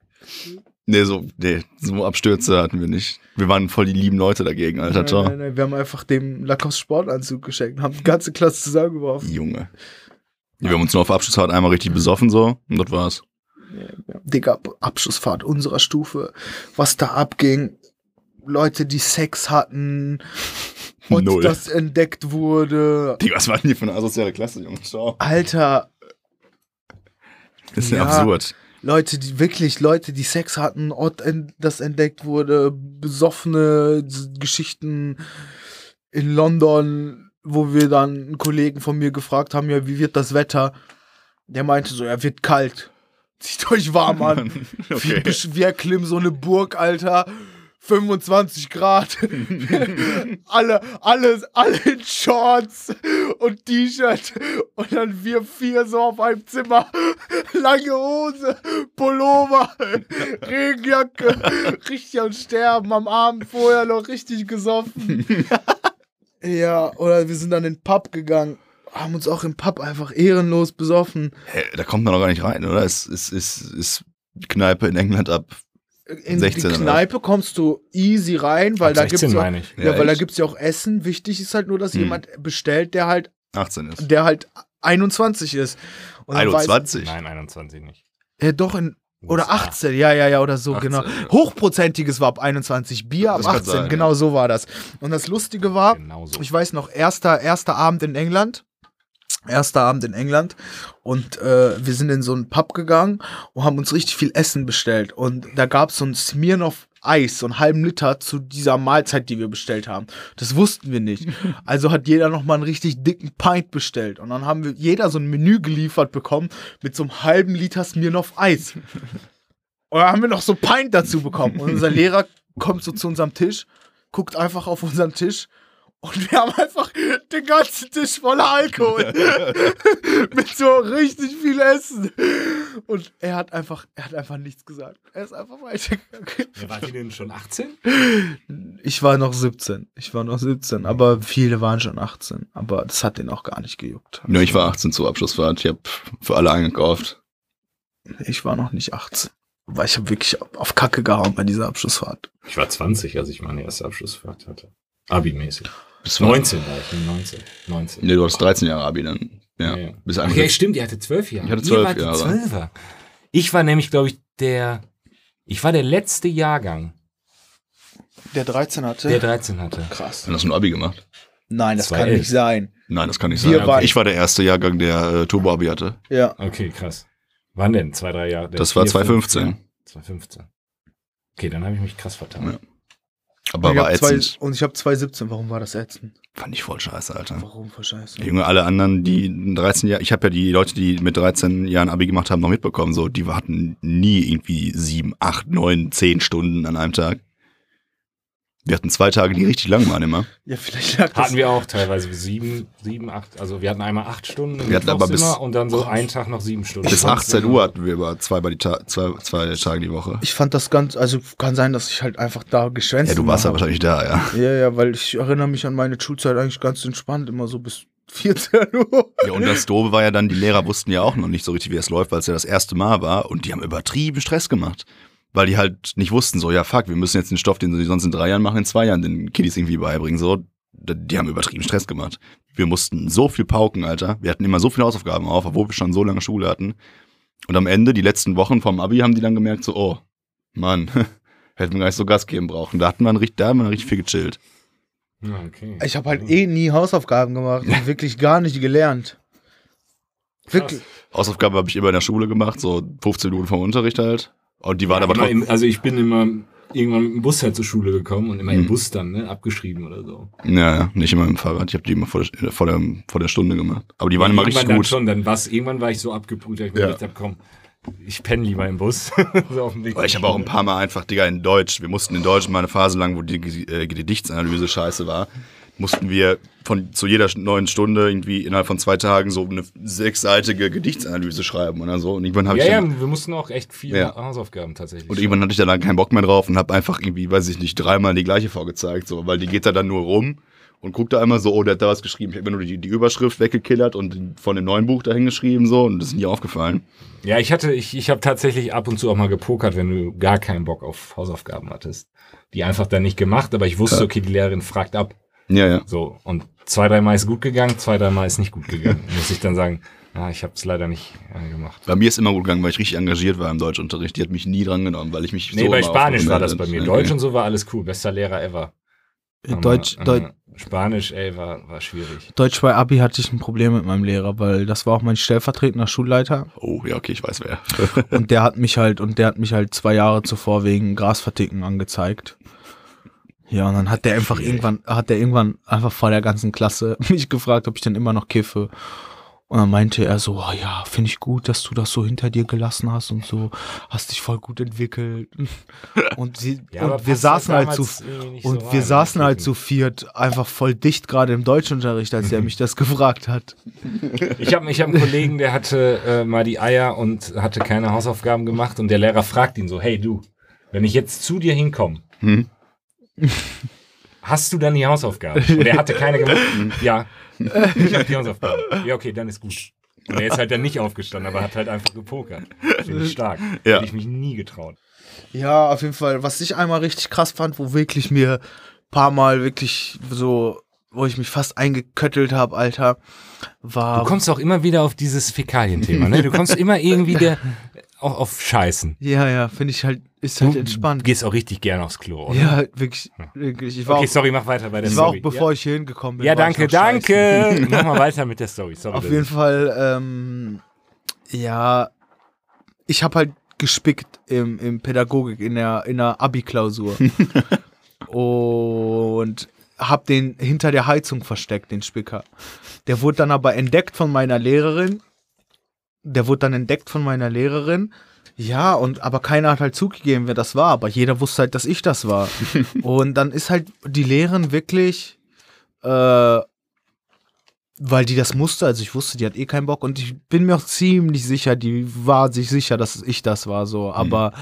Nee, so, nee, so Abstürze hatten wir nicht. Wir waren voll die lieben Leute dagegen, Alter. Nein, Ciao. nein, nein, wir haben einfach dem Lacoste-Sportanzug geschenkt und haben die ganze Klasse zusammengeworfen. Junge. Wir haben uns nur auf Abschlussfahrt einmal richtig besoffen, so. Und das war's. Digga, Abschlussfahrt unserer Stufe, was da abging. Leute, die Sex hatten und Null. das entdeckt wurde. Digga, was war denn hier für eine asoziale Klasse, Junge? Ciao. Alter, ist ja Ja. absurd. Leute, die wirklich, Leute, die Sex hatten, Ort, das entdeckt wurde, besoffene Geschichten in London, wo wir dann einen Kollegen von mir gefragt haben, ja, wie wird das Wetter? Der meinte so, ja, wird kalt. Zieht euch warm an. Okay. Wir, wir erklimmen so eine Burg, Alter. 25 Grad. alle, alle, alle in Shorts und T-Shirt. Und dann wir vier so auf einem Zimmer. Lange Hose, Pullover, Regenjacke. Richtig am Sterben. Am Abend vorher noch richtig gesoffen. ja, oder wir sind dann in den Pub gegangen. Haben uns auch im Pub einfach ehrenlos besoffen. Hä, da kommt man doch gar nicht rein, oder? Es ist, ist, ist Kneipe in England ab. In 16 die oder? Kneipe kommst du easy rein, weil Ab da 16 gibt's ja, ja, Ja, weil da echt? gibt's ja auch Essen. Wichtig ist halt nur, dass Hm. jemand bestellt, der halt, 18 ist. der halt 21 ist. Und dann 21? Nein, 21 nicht. Weiß, äh, doch in Oder USA. 18, ja, ja, ja, oder so, 18, genau. ja. Hochprozentiges war ab 21, Bier ab Das kann 18, sein, genau ja. so war das. Und das Lustige war, Genau so. ich weiß noch, erster, erster Abend in England. Erster Abend in England und äh, wir sind in so einen Pub gegangen und haben uns richtig viel Essen bestellt. Und da gab es so ein Smirnoff Eis, so einen halben Liter zu dieser Mahlzeit, die wir bestellt haben. Das wussten wir nicht. Also hat jeder nochmal einen richtig dicken Pint bestellt. Und dann haben wir jeder so ein Menü geliefert bekommen mit so einem halben Liter Smirnoff Eis. Und dann haben wir noch so Pint dazu bekommen. Und unser Lehrer kommt so zu unserem Tisch, guckt einfach auf unseren Tisch und wir haben einfach den ganzen Tisch voller Alkohol. Mit so richtig viel Essen. Und er hat einfach, er hat einfach nichts gesagt. Er ist einfach weitergegangen. Ja, wart ihr denn schon 18? Ich war noch 17. Ich war noch 17, aber viele waren schon 18. Aber das hat den auch gar nicht gejuckt. Ja, ich war 18 zur Abschlussfahrt. Ich habe für alle eingekauft. Ich war noch nicht 18. Weil ich habe wirklich auf Kacke gehauen bei dieser Abschlussfahrt. Ich war 20, als ich meine erste Abschlussfahrt hatte. Abi-mäßig. War- 19 war ich, nee, 19. 19. Nee, du hattest 13 Jahre Abi dann. Ja. Ja. Bis Ach ja, 21. stimmt, ihr hattet 12 Jahre. Ich hatte Ihr 12 wart die Jahre. 12er. Ich war nämlich, glaube ich, der, ich war der letzte Jahrgang, Der 13 hatte? der 13 hatte. Krass. Dann hast du ein Abi gemacht. Nein, das Zwei kann elf. nicht sein. Nein, das kann nicht Wir sein. waren- ich war der erste Jahrgang, der äh, Turbo-Abi hatte. Ja. Okay, krass. Wann denn? Zwei, drei Jahre? Das war vier, fünf, 2015. ja. 2015. Okay, dann habe ich mich krass vertan. Ja. Aber Und ich war hab zwei, ätzend. und ich habe 2017. Warum war das ätzend? Fand ich voll scheiße, Alter. Warum für Scheiße? Junge, alle anderen, die 13 Jahre, ich habe ja die Leute, die mit 13 Jahren Abi gemacht haben, noch mitbekommen, so, die hatten nie irgendwie sieben, acht, neun, zehn Stunden an einem Tag. Wir hatten zwei Tage, die richtig lang waren immer. Ja, vielleicht lag das. Hatten wir auch teilweise sieben, sieben, acht, also wir hatten einmal acht Stunden im Wir hatten aber bis- und dann so einen Tag noch sieben Stunden. Bis Sonst 18 immer- Uhr hatten wir aber zwei, bei die Ta zwei, zwei Tage die Woche. Ich fand das ganz, also kann sein, dass ich halt einfach da geschwänzt Ja, du warst ja habe. wahrscheinlich da, ja. Ja, ja, weil ich erinnere mich an meine Schulzeit eigentlich ganz entspannt, immer so bis 14 Uhr. Ja, und das Doofe war ja dann, die Lehrer wussten ja auch noch nicht so richtig, wie es läuft, weil es ja das erste Mal war und die haben übertrieben Stress gemacht. Weil die halt nicht wussten, so, ja, fuck, wir müssen jetzt den Stoff, den sie sonst in drei Jahren machen, in zwei Jahren den Kiddies irgendwie beibringen. So, die haben übertrieben Stress gemacht. Wir mussten so viel pauken, Alter. Wir hatten immer so viele Hausaufgaben auf, obwohl wir schon so lange Schule hatten. Und am Ende, die letzten Wochen vom Abi, haben die dann gemerkt, so, oh, Mann, hätten wir gar nicht so Gas geben brauchen. Da hatten wir, richtig, da haben wir richtig viel gechillt. Okay. Ich habe halt eh nie Hausaufgaben gemacht und wirklich gar nicht gelernt. Wirklich. Hausaufgabe habe ich immer in der Schule gemacht, so 15 Minuten vom Unterricht halt. Und die waren aber Immer trotzdem. also ich bin immer irgendwann mit dem Bus halt zur Schule gekommen und immer im Mhm. Bus dann, ne, abgeschrieben oder so. Ja, ja, nicht immer im Fahrrad. Ich habe die immer vor der, vor, der, vor der Stunde gemacht. Aber die waren immer richtig irgendwann gut. Dann schon, dann war's, irgendwann war ich so abgebrüht, dass ich mir Ja. gedacht habe, komm, ich penne lieber im Bus. so Aber ich habe auch ein paar Mal einfach, Digga, in Deutsch. Wir mussten in Deutsch mal eine Phase lang, wo die äh, Gedichtsanalyse scheiße war, mussten wir von zu jeder neuen Stunde irgendwie innerhalb von zwei Tagen so eine sechsseitige Gedichtsanalyse schreiben oder so. Und irgendwann habe Ja, ich ja, dann, wir mussten auch echt viel Ja. Hausaufgaben tatsächlich. und irgendwann hatte ich dann keinen Bock mehr drauf und habe einfach irgendwie, weiß ich nicht, dreimal die gleiche vorgezeigt, so, weil die geht da dann nur rum und guckt da einmal so, oh, der hat da was geschrieben. Ich habe nur die, die Überschrift weggekillert und von dem neuen Buch dahin geschrieben so und das ist nie aufgefallen. Ja, ich hatte, ich, ich habe tatsächlich ab und zu auch mal gepokert, wenn du gar keinen Bock auf Hausaufgaben hattest. Die einfach dann nicht gemacht, aber ich wusste, Ja. okay, die Lehrerin fragt ab. Ja, ja. So. Und zwei, dreimal ist gut gegangen, zwei, dreimal ist nicht gut gegangen. Muss ich dann sagen, ah, ich habe es leider nicht äh, gemacht. Bei mir ist immer gut gegangen, weil ich richtig engagiert war im Deutschunterricht. Die hat mich nie dran genommen, weil ich mich Nee, so bei Spanisch war das bei mir. Okay. Deutsch und so war alles cool. Bester Lehrer ever. Aber, Deutsch, äh, Deutsch, Spanisch, ey, war, war schwierig. Deutsch bei Abi hatte ich ein Problem mit meinem Lehrer, weil das war auch mein stellvertretender Schulleiter Oh, ja, okay, ich weiß wer. und der hat mich halt und der hat mich halt zwei Jahre zuvor wegen Grasverticken angezeigt. Ja, und dann hat der einfach Schwierig. irgendwann, hat der irgendwann einfach vor der ganzen Klasse mich gefragt, ob ich dann immer noch kiffe. Und dann meinte er so, oh ja, finde ich gut, dass du das so hinter dir gelassen hast und so, hast dich voll gut entwickelt. Und, sie, Ja, und wir saßen halt zu, und so wir saßen halt Kiffen. zu viert einfach voll dicht gerade im Deutschunterricht, als er mich das gefragt hat. Ich habe ich hab einen Kollegen, der hatte äh, mal die Eier und hatte keine Hausaufgaben gemacht und der Lehrer fragt ihn so, hey du, wenn ich jetzt zu dir hinkomme, Hm? hast du dann die Hausaufgaben? Und er hatte keine gemacht. ja, ich habe die Hausaufgaben. Ja, okay, dann ist gut. Und er ist halt dann nicht aufgestanden, aber hat halt einfach gepokert. Finde ich stark. Ja. Hätte ich mich nie getraut. Ja, auf jeden Fall. Was ich einmal richtig krass fand, wo wirklich mir paar Mal wirklich so, wo ich mich fast eingeköttelt habe, Alter, war. Du kommst auch immer wieder auf dieses Fäkalien-Thema, ne? Du kommst immer irgendwie der, auch auf Scheißen. Ja, ja, finde ich halt, ist halt Du entspannt. gehst auch richtig gern aufs Klo, oder? Ja, wirklich, wirklich. Ich war, Okay, auch, sorry, mach weiter bei der ich war Story. auch, bevor ich hier hingekommen bin. ja, war ich danke, scheißen. danke. mach mal weiter mit der Story. Sorry, Auf jeden Fall, ähm, ja, ich habe halt gespickt im, im Pädagogik, in der, in der Abi-Klausur. und habe den hinter der Heizung versteckt, den Spicker. Der wurde dann aber entdeckt von meiner Lehrerin. Der wurde dann entdeckt von meiner Lehrerin. Ja, und aber keiner hat halt zugegeben, wer das war, aber jeder wusste halt, dass ich das war. und dann ist halt die Lehrerin wirklich, äh, weil die das musste, also ich wusste, die hat eh keinen Bock und ich bin mir auch ziemlich sicher, die war sich sicher, dass ich das war, so, aber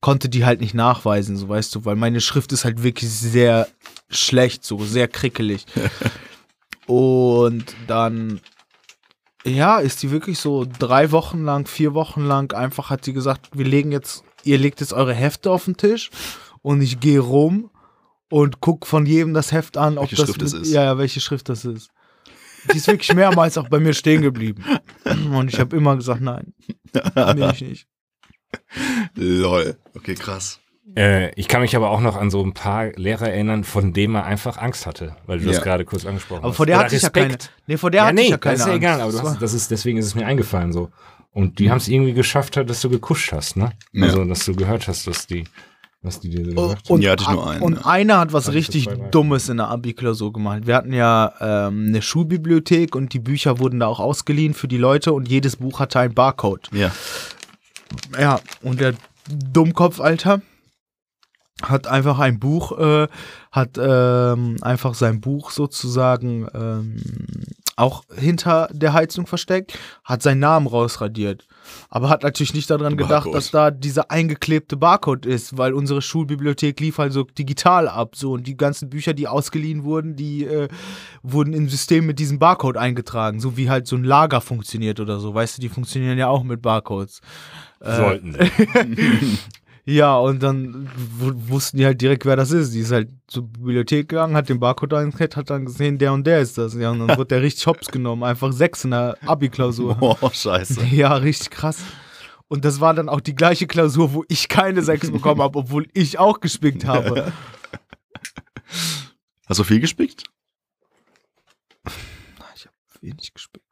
konnte die halt nicht nachweisen, so weißt du, weil meine Schrift ist halt wirklich sehr schlecht, so sehr krickelig. und dann, ja, ist die wirklich so drei Wochen lang, vier Wochen lang einfach hat sie gesagt, wir legen jetzt, ihr legt jetzt eure Hefte auf den Tisch und ich gehe rum und guck von jedem das Heft an, ob Welche das Schrift mit- ist. Ja, ja, welche Schrift das ist. Die ist wirklich mehrmals auch bei mir stehen geblieben. Und ich habe immer gesagt, nein, nehme ich nicht. Lol. Okay, krass. Äh, ich kann mich aber auch noch an so ein paar Lehrer erinnern, von denen man einfach Angst hatte, weil du Ja. das gerade kurz angesprochen Aber hast. vor der Oder hatte ich ja keine. Nee, vor der Ja, hatte nee, ich ja keine das ist ja egal, aber hast, das ist, deswegen ist es mir eingefallen so. Und die haben es irgendwie geschafft, dass du gekuscht hast, ne? Ja. Also, dass du gehört hast, dass die, was die dir so gesagt haben. Und, Ja, hatte ich nur einen, und ja. einer hat was richtig. Dummes in der Abi-Klausur gemacht. Wir hatten ja ähm, eine Schulbibliothek und die Bücher wurden da auch ausgeliehen für die Leute und jedes Buch hatte einen Barcode. Ja. Ja, und der Dummkopf, Alter, hat einfach ein Buch, äh, hat ähm, einfach sein Buch sozusagen ähm, auch hinter der Heizung versteckt, hat seinen Namen rausradiert. Aber hat natürlich nicht daran gedacht, Barcode. dass da dieser eingeklebte Barcode ist, weil unsere Schulbibliothek lief halt so digital ab. So, und die ganzen Bücher, die ausgeliehen wurden, die äh, wurden im System mit diesem Barcode eingetragen, so wie halt so ein Lager funktioniert oder so. Weißt du, die funktionieren ja auch mit Barcodes. Äh, Sollten sie. Ja, und dann wussten die halt direkt, wer das ist. Die ist halt zur Bibliothek gegangen, hat den Barcode eingekriegt, hat dann gesehen, der und der ist das. Ja, und dann wird der richtig hops genommen. Einfach sechs in der Abi-Klausur. Oh, scheiße. Ja, richtig krass. Und das war dann auch die gleiche Klausur, wo ich keine sechs bekommen habe, obwohl ich auch gespickt habe. Hast du viel gespickt? Ich habe wenig gespickt.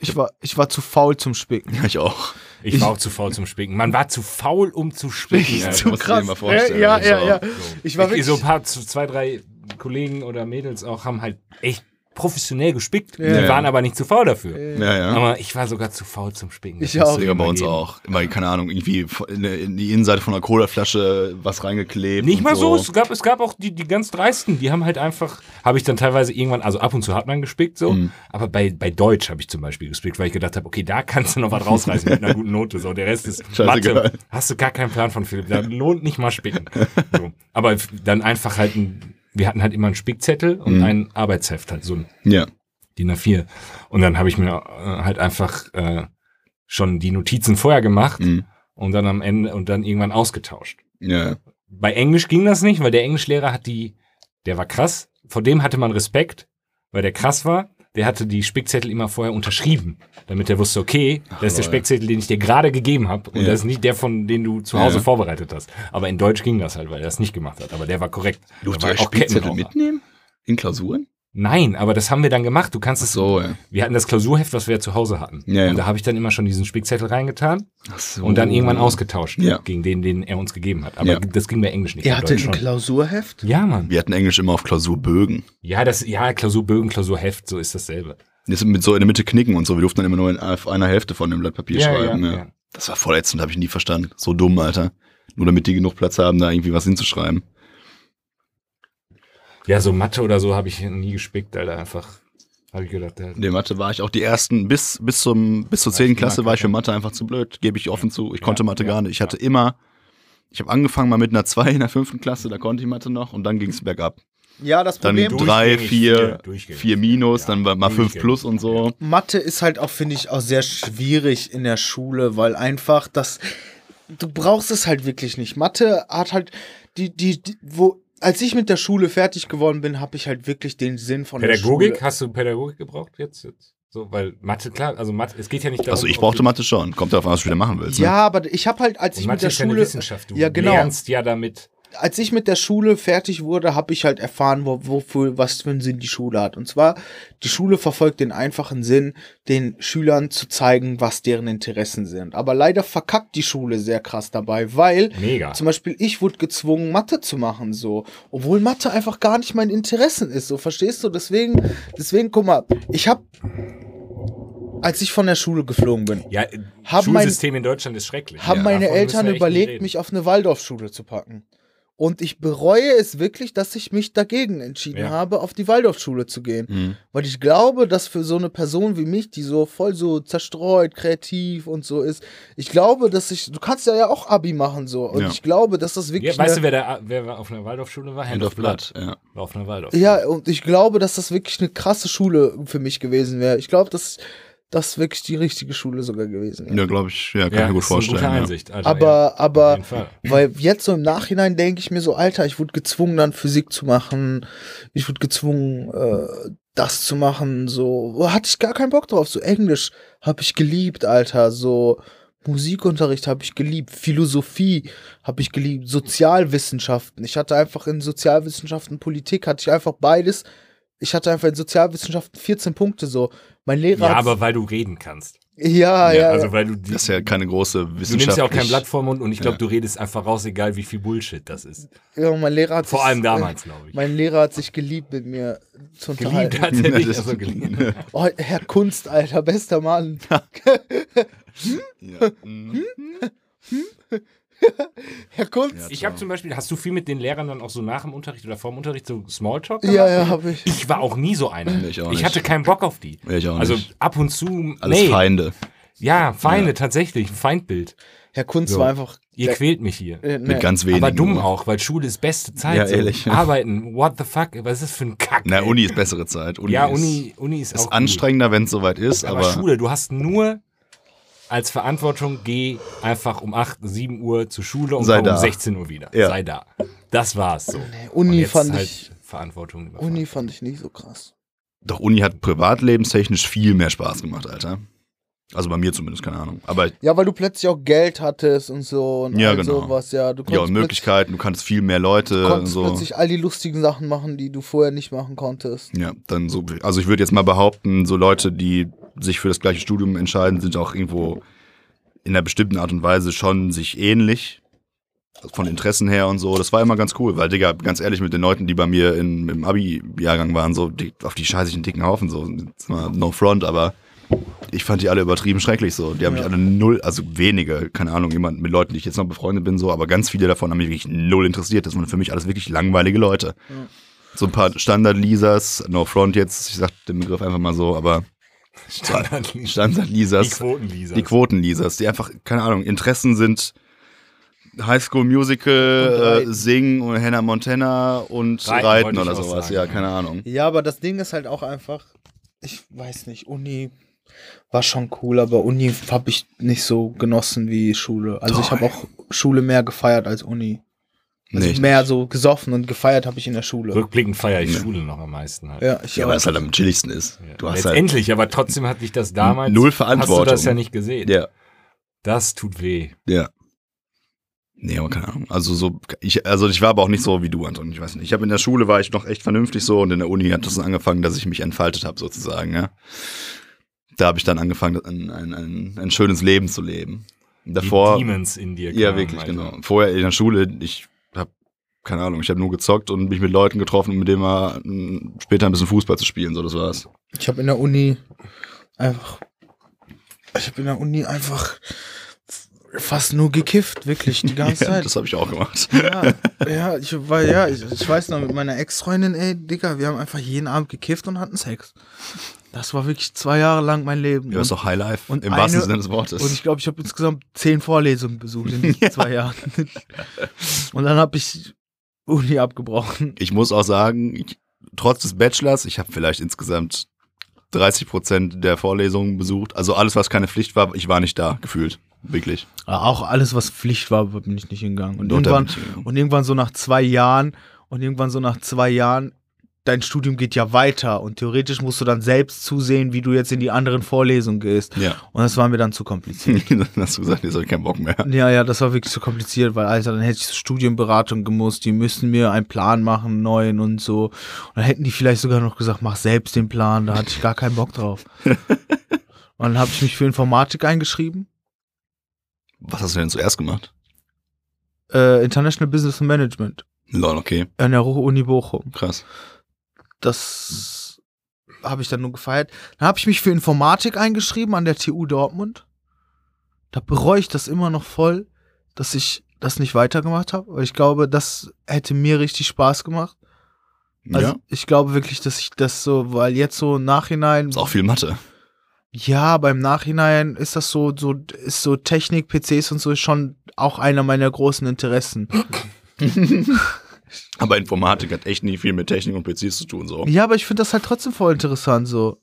Ich war, ich war zu faul zum Spicken. Ja, ich auch. Ich war auch zu faul zum Spicken. Man war zu faul, um zu spicken. Ja, dir mal vorstellen. Ja, Also, ja, ja. Ich war Ich, wirklich, so ein paar, so zwei, drei Kollegen oder Mädels auch haben halt echt professionell gespickt. Ja. Die waren aber nicht zu faul dafür. Ja, ja. Aber ich war sogar zu faul zum Spicken. Ich Das musst auch. dir bei mal uns geben. auch. Immer, keine Ahnung, irgendwie in die Innenseite von einer Colaflasche was reingeklebt. Nicht mal so. Es gab, es gab auch die, die ganz dreisten, die haben halt einfach, habe ich dann teilweise irgendwann, also ab und zu hat man gespickt so, Mhm. aber bei, bei Deutsch habe ich zum Beispiel gespickt, weil ich gedacht habe, okay, da kannst du noch was rausreißen mit einer guten Note. So, der Rest ist Scheißegal. Mathe. Hast du gar keinen Plan von Philipp. Da lohnt nicht mal spicken. So. Aber dann einfach halt ein, wir hatten halt immer einen Spickzettel und Mhm. ein Arbeitsheft, halt so ein Ja. DIN A4. Und dann habe ich mir äh, halt einfach äh, schon die Notizen vorher gemacht Mhm. und dann am Ende und dann irgendwann ausgetauscht. Ja. Bei Englisch ging das nicht, weil der Englischlehrer hat die, der war krass, vor dem hatte man Respekt, weil der krass war. Der hatte die Spickzettel immer vorher unterschrieben, damit er wusste, okay, das ist der. Spickzettel, den ich dir gerade gegeben habe und Ja. das ist nicht der, von den du zu Hause Ja. vorbereitet hast. Aber in Deutsch ging das halt, weil er das nicht gemacht hat. Aber der war korrekt. Durfte auch Spickzettel mitnehmen? In Klausuren? Nein, aber das haben wir dann gemacht. Du kannst es So, ja. wir hatten das Klausurheft, was wir ja zu Hause hatten. Ja, ja. Und da habe ich dann immer schon diesen Spickzettel reingetan Ach so. und dann irgendwann ausgetauscht Ja. gegen den, den er uns gegeben hat. Aber Ja. das ging bei Englisch nicht. er hatte ein schon. Klausurheft. Ja, Mann. Wir hatten Englisch immer auf Klausurbögen. Ja, das, ja, Klausurbögen, Klausurheft, so ist dasselbe. Das mit so in der Mitte knicken und so. Wir durften dann immer nur in, auf einer Hälfte von dem Blatt Papier schreiben. Ja, ja. Das war voll ätzend, habe ich nie verstanden. So dumm, Alter. Nur damit die genug Platz haben, da irgendwie was hinzuschreiben. Ja, so Mathe oder so habe ich nie gespickt, Alter, einfach. Habe ich gedacht, der, In der Mathe war ich auch die ersten, bis, bis zum, bis zur War 10. ich Klasse war ich für. Mathe einfach zu blöd, gebe ich offen zu. Ich Ja, konnte Mathe ja, gar nicht. Ich hatte ja. immer, ich habe angefangen mal mit einer 2 in der fünften Klasse, da konnte ich Mathe noch und dann ging es bergab. Ja, das Dann Problem. Durch- 3, Durchgängig 4, vier, durchgängig 4 minus, Ja, dann war mal 5 durchgängig. plus und so. Mathe ist halt auch, finde ich, auch sehr schwierig in der Schule, weil einfach das, du brauchst es halt wirklich nicht. Mathe hat halt, die, die, die wo, als ich mit der Schule fertig geworden bin, habe ich halt wirklich den Sinn von der Pädagogik, Schule. hast du Pädagogik gebraucht jetzt? jetzt? So, weil Mathe, klar, also Mathe, es geht ja nicht darum. Also ich brauchte Mathe schon. Kommt darauf an, was du wieder machen willst. Ne? Ja, aber ich habe halt, als Und ich mit Mathe der ist ja Schule, Wissenschaft. Du ja genau, lernst ja damit. Als ich mit der Schule fertig wurde, habe ich halt erfahren, wo, wofür, was für einen Sinn die Schule hat. Und zwar, die Schule verfolgt den einfachen Sinn, den Schülern zu zeigen, was deren Interessen sind. Aber leider verkackt die Schule sehr krass dabei, weil Mega. zum Beispiel ich wurde gezwungen, Mathe zu machen, so. Obwohl Mathe einfach gar nicht mein Interessen ist, so, verstehst du? Deswegen, deswegen, guck mal, ich habe, als ich von der Schule geflogen bin, Ja, Haben mein- Schulsystem in Deutschland ist schrecklich. haben Ja, meine Eltern überlegt, mich auf eine Waldorfschule zu packen. Und ich bereue es wirklich, dass ich mich dagegen entschieden Ja. habe, auf die Waldorfschule zu gehen. Mhm. Weil ich glaube, dass für so eine Person wie mich, die so voll so zerstreut, kreativ und so ist, ich glaube, dass ich, du kannst ja ja auch Abi machen so. Und Ja. ich glaube, dass das wirklich. Ja, weißt du, wer, da, wer auf einer Waldorfschule war? Hand of Blood. Ja. War auf einer Waldorf. ja, und ich glaube, dass das wirklich eine krasse Schule für mich gewesen wäre. Ich glaube, dass das wirklich die richtige Schule sogar gewesen. Ja, glaube ich, ja, kann ich ja mir gut ist eine vorstellen. Einsicht. Alter, Aber, ja, aber. Weil jetzt so im Nachhinein denke ich mir so, Alter, ich wurde gezwungen, dann Physik zu machen. Ich wurde gezwungen, äh, das zu machen. So, hatte ich gar keinen Bock drauf. So Englisch habe ich geliebt, Alter. So Musikunterricht habe ich geliebt. Philosophie habe ich geliebt. Sozialwissenschaften. Ich hatte einfach in Sozialwissenschaften, Politik, hatte ich einfach beides. Ich hatte einfach in Sozialwissenschaften 14 Punkte so. Mein Lehrer Ja, aber weil du reden kannst. ja, ja, Ja, also weil du die, Das ist ja keine große du Wissenschaft. nimmst ja auch kein Blatt vor Mund und ich glaube, Ja. du redest einfach raus, egal wie viel Bullshit das ist. ja, mein Lehrer hat Vor sich- allem damals, glaube ich. Mein Lehrer hat sich geliebt, mit mir zu unterhalten. Geliebt hat er nicht, Das- also geliebt. Oh, Herr Kunst, Alter, bester Mann. Ja. Mhm. Herr Kunst. Ja, Ich habe zum Beispiel, hast du viel mit den Lehrern dann auch so nach dem Unterricht oder vor dem Unterricht so Smalltalk Ja, gemacht? ja, habe ich. Ich war auch nie so einer. Ich auch nicht. hatte keinen Bock auf die. Ich auch also nicht. ab und zu, Alles nee. Feinde. Ja, Feinde, tatsächlich, ein Feindbild. Herr Kunst So. war einfach. Ihr quält mich hier. äh, nee. Mit ganz wenigen. Aber dumm nur. auch, weil Schule ist beste Zeit. Ja, so. ehrlich. Arbeiten, what the fuck, was ist das für ein Kack? Na? Uni ist bessere Zeit. Uni ja, ist, Uni, Uni ist, ist auch gut. anstrengender, wenn es soweit ist, Aber, aber, Schule, du hast nur als Verantwortung, geh einfach um 8, 7 Uhr zur Schule und Sei komm um da. 16 Uhr wieder. Ja. Sei da. Das war's so. Uni Und jetzt fand halt ich- Verantwortung überfahren. Uni fand ich nicht so krass. doch Uni hat privatlebenstechnisch viel mehr Spaß gemacht, Alter. Also bei mir zumindest, keine Ahnung. Aber Ja, weil du plötzlich auch Geld hattest und so und Ja, all genau. sowas, ja. Du ja, konntest, und Möglichkeiten, du kannst viel mehr Leute und konntest so. plötzlich all die lustigen Sachen machen, die du vorher nicht machen konntest. Ja, dann so, also ich würde jetzt mal behaupten, so Leute, die sich für das gleiche Studium entscheiden, sind auch irgendwo in einer bestimmten Art und Weise schon sich ähnlich. Von Interessen her und so. Das war immer ganz cool, weil, Digga, ganz ehrlich, mit den Leuten, die bei mir in, im Abi-Jahrgang waren, so, die, auf die scheiße ich einen dicken Haufen, so. No front, aber ich fand die alle übertrieben schrecklich, so. Die haben mich alle null, also wenige, keine Ahnung, jemand mit Leuten, die ich jetzt noch befreundet bin, so, aber ganz viele davon haben mich wirklich null interessiert. Das waren für mich alles wirklich langweilige Leute. So ein paar Standard-Leasers, no front jetzt, ich sag den Begriff einfach mal so, aber Standard die Standard-Leasers, Quotenleser. die Quoten-Leasers, die einfach, keine Ahnung, Interessen sind High School Musical, Und äh. Singen und Hannah Montana und Reiten Reiten, ich oder sowas, sagen, ja, keine Ahnung. Ja, aber das Ding ist halt auch einfach, ich weiß nicht, Uni war schon cool, aber Uni habe ich nicht so genossen wie Schule. Also ich Doch. habe auch Schule mehr gefeiert als Uni. Also Nee, mehr nicht. so gesoffen und gefeiert habe ich in der Schule. Rückblickend feiere ich Ja. Schule noch am meisten halt. Ja, ich Ja, auch. weil es halt am chilligsten ist. Ja. Du hast halt, Letztendlich, aber trotzdem hatte ich das damals. Null Hast du Verantwortung. das ja nicht gesehen. ja, Das tut weh. ja. Nee, aber keine Ahnung. Also so, ich, also ich war aber auch nicht so wie du, Anton. Ich weiß nicht. Ich habe in der Schule war ich noch echt vernünftig so und in der Uni hat das angefangen, dass ich mich entfaltet habe sozusagen. Ja. Da habe ich dann angefangen, ein, ein, ein, ein schönes Leben zu leben. Davor, Die Demons in dir. ja kamen, wirklich Alter. genau. Vorher in der Schule, ich keine Ahnung, ich habe nur gezockt und mich mit Leuten getroffen, um mit denen mal mm, später ein bisschen Fußball zu spielen. So, das war's. Ich habe in der Uni einfach, ich habe in der Uni einfach fast nur gekifft, wirklich, die ganze Ja, Zeit. das habe ich auch gemacht. Ja, ja, ich war, ja, ich, ich weiß noch, mit meiner Ex-Freundin, ey, Digga, wir haben einfach jeden Abend gekifft und hatten Sex. Das war wirklich zwei Jahre lang mein Leben. Ja, ist und, doch Highlife. und Im wahrsten Sinne des Wortes. und ich glaube, ich habe insgesamt zehn Vorlesungen besucht in diesen zwei Jahren. Und dann habe ich Uni abgebrochen. ich muss auch sagen, ich, trotz des Bachelors, ich habe vielleicht insgesamt 30 Prozent der Vorlesungen besucht. Also alles, was keine Pflicht war, ich war nicht da, gefühlt. Wirklich. Aber auch alles, was Pflicht war, bin ich nicht hingegangen. Und irgendwann, und irgendwann so nach zwei Jahren, und irgendwann so nach zwei Jahren dein Studium geht ja weiter und theoretisch musst du dann selbst zusehen, wie du jetzt in die anderen Vorlesungen gehst. Ja. Und das war mir dann zu kompliziert. dann hast du gesagt, jetzt habe ich keinen Bock mehr. ja, ja, das war wirklich zu kompliziert, weil, Alter, dann hätte ich zur Studienberatung gemusst, die müssen mir einen Plan machen, einen neuen und so. Und dann hätten die vielleicht sogar noch gesagt, mach selbst den Plan, da hatte ich gar keinen Bock drauf. und dann habe ich mich für Informatik eingeschrieben, Was hast du denn zuerst gemacht? äh, International Business Management Lol, okay, an der Uni Bochum. krass. Das habe ich dann nur gefeiert. Dann habe ich mich für Informatik eingeschrieben an der TU Dortmund. Da bereue ich das immer noch voll, dass ich das nicht weitergemacht habe, weil ich glaube, das hätte mir richtig Spaß gemacht. Also ja, ich glaube wirklich, dass ich das so, weil jetzt so im Nachhinein, ist auch viel Mathe. ja, beim Nachhinein ist das so, so ist so Technik, PCs und so schon auch einer meiner großen Interessen. Aber Informatik hat echt nicht viel mit Technik und PCs zu tun, so. Ja, aber ich finde das halt trotzdem voll interessant so.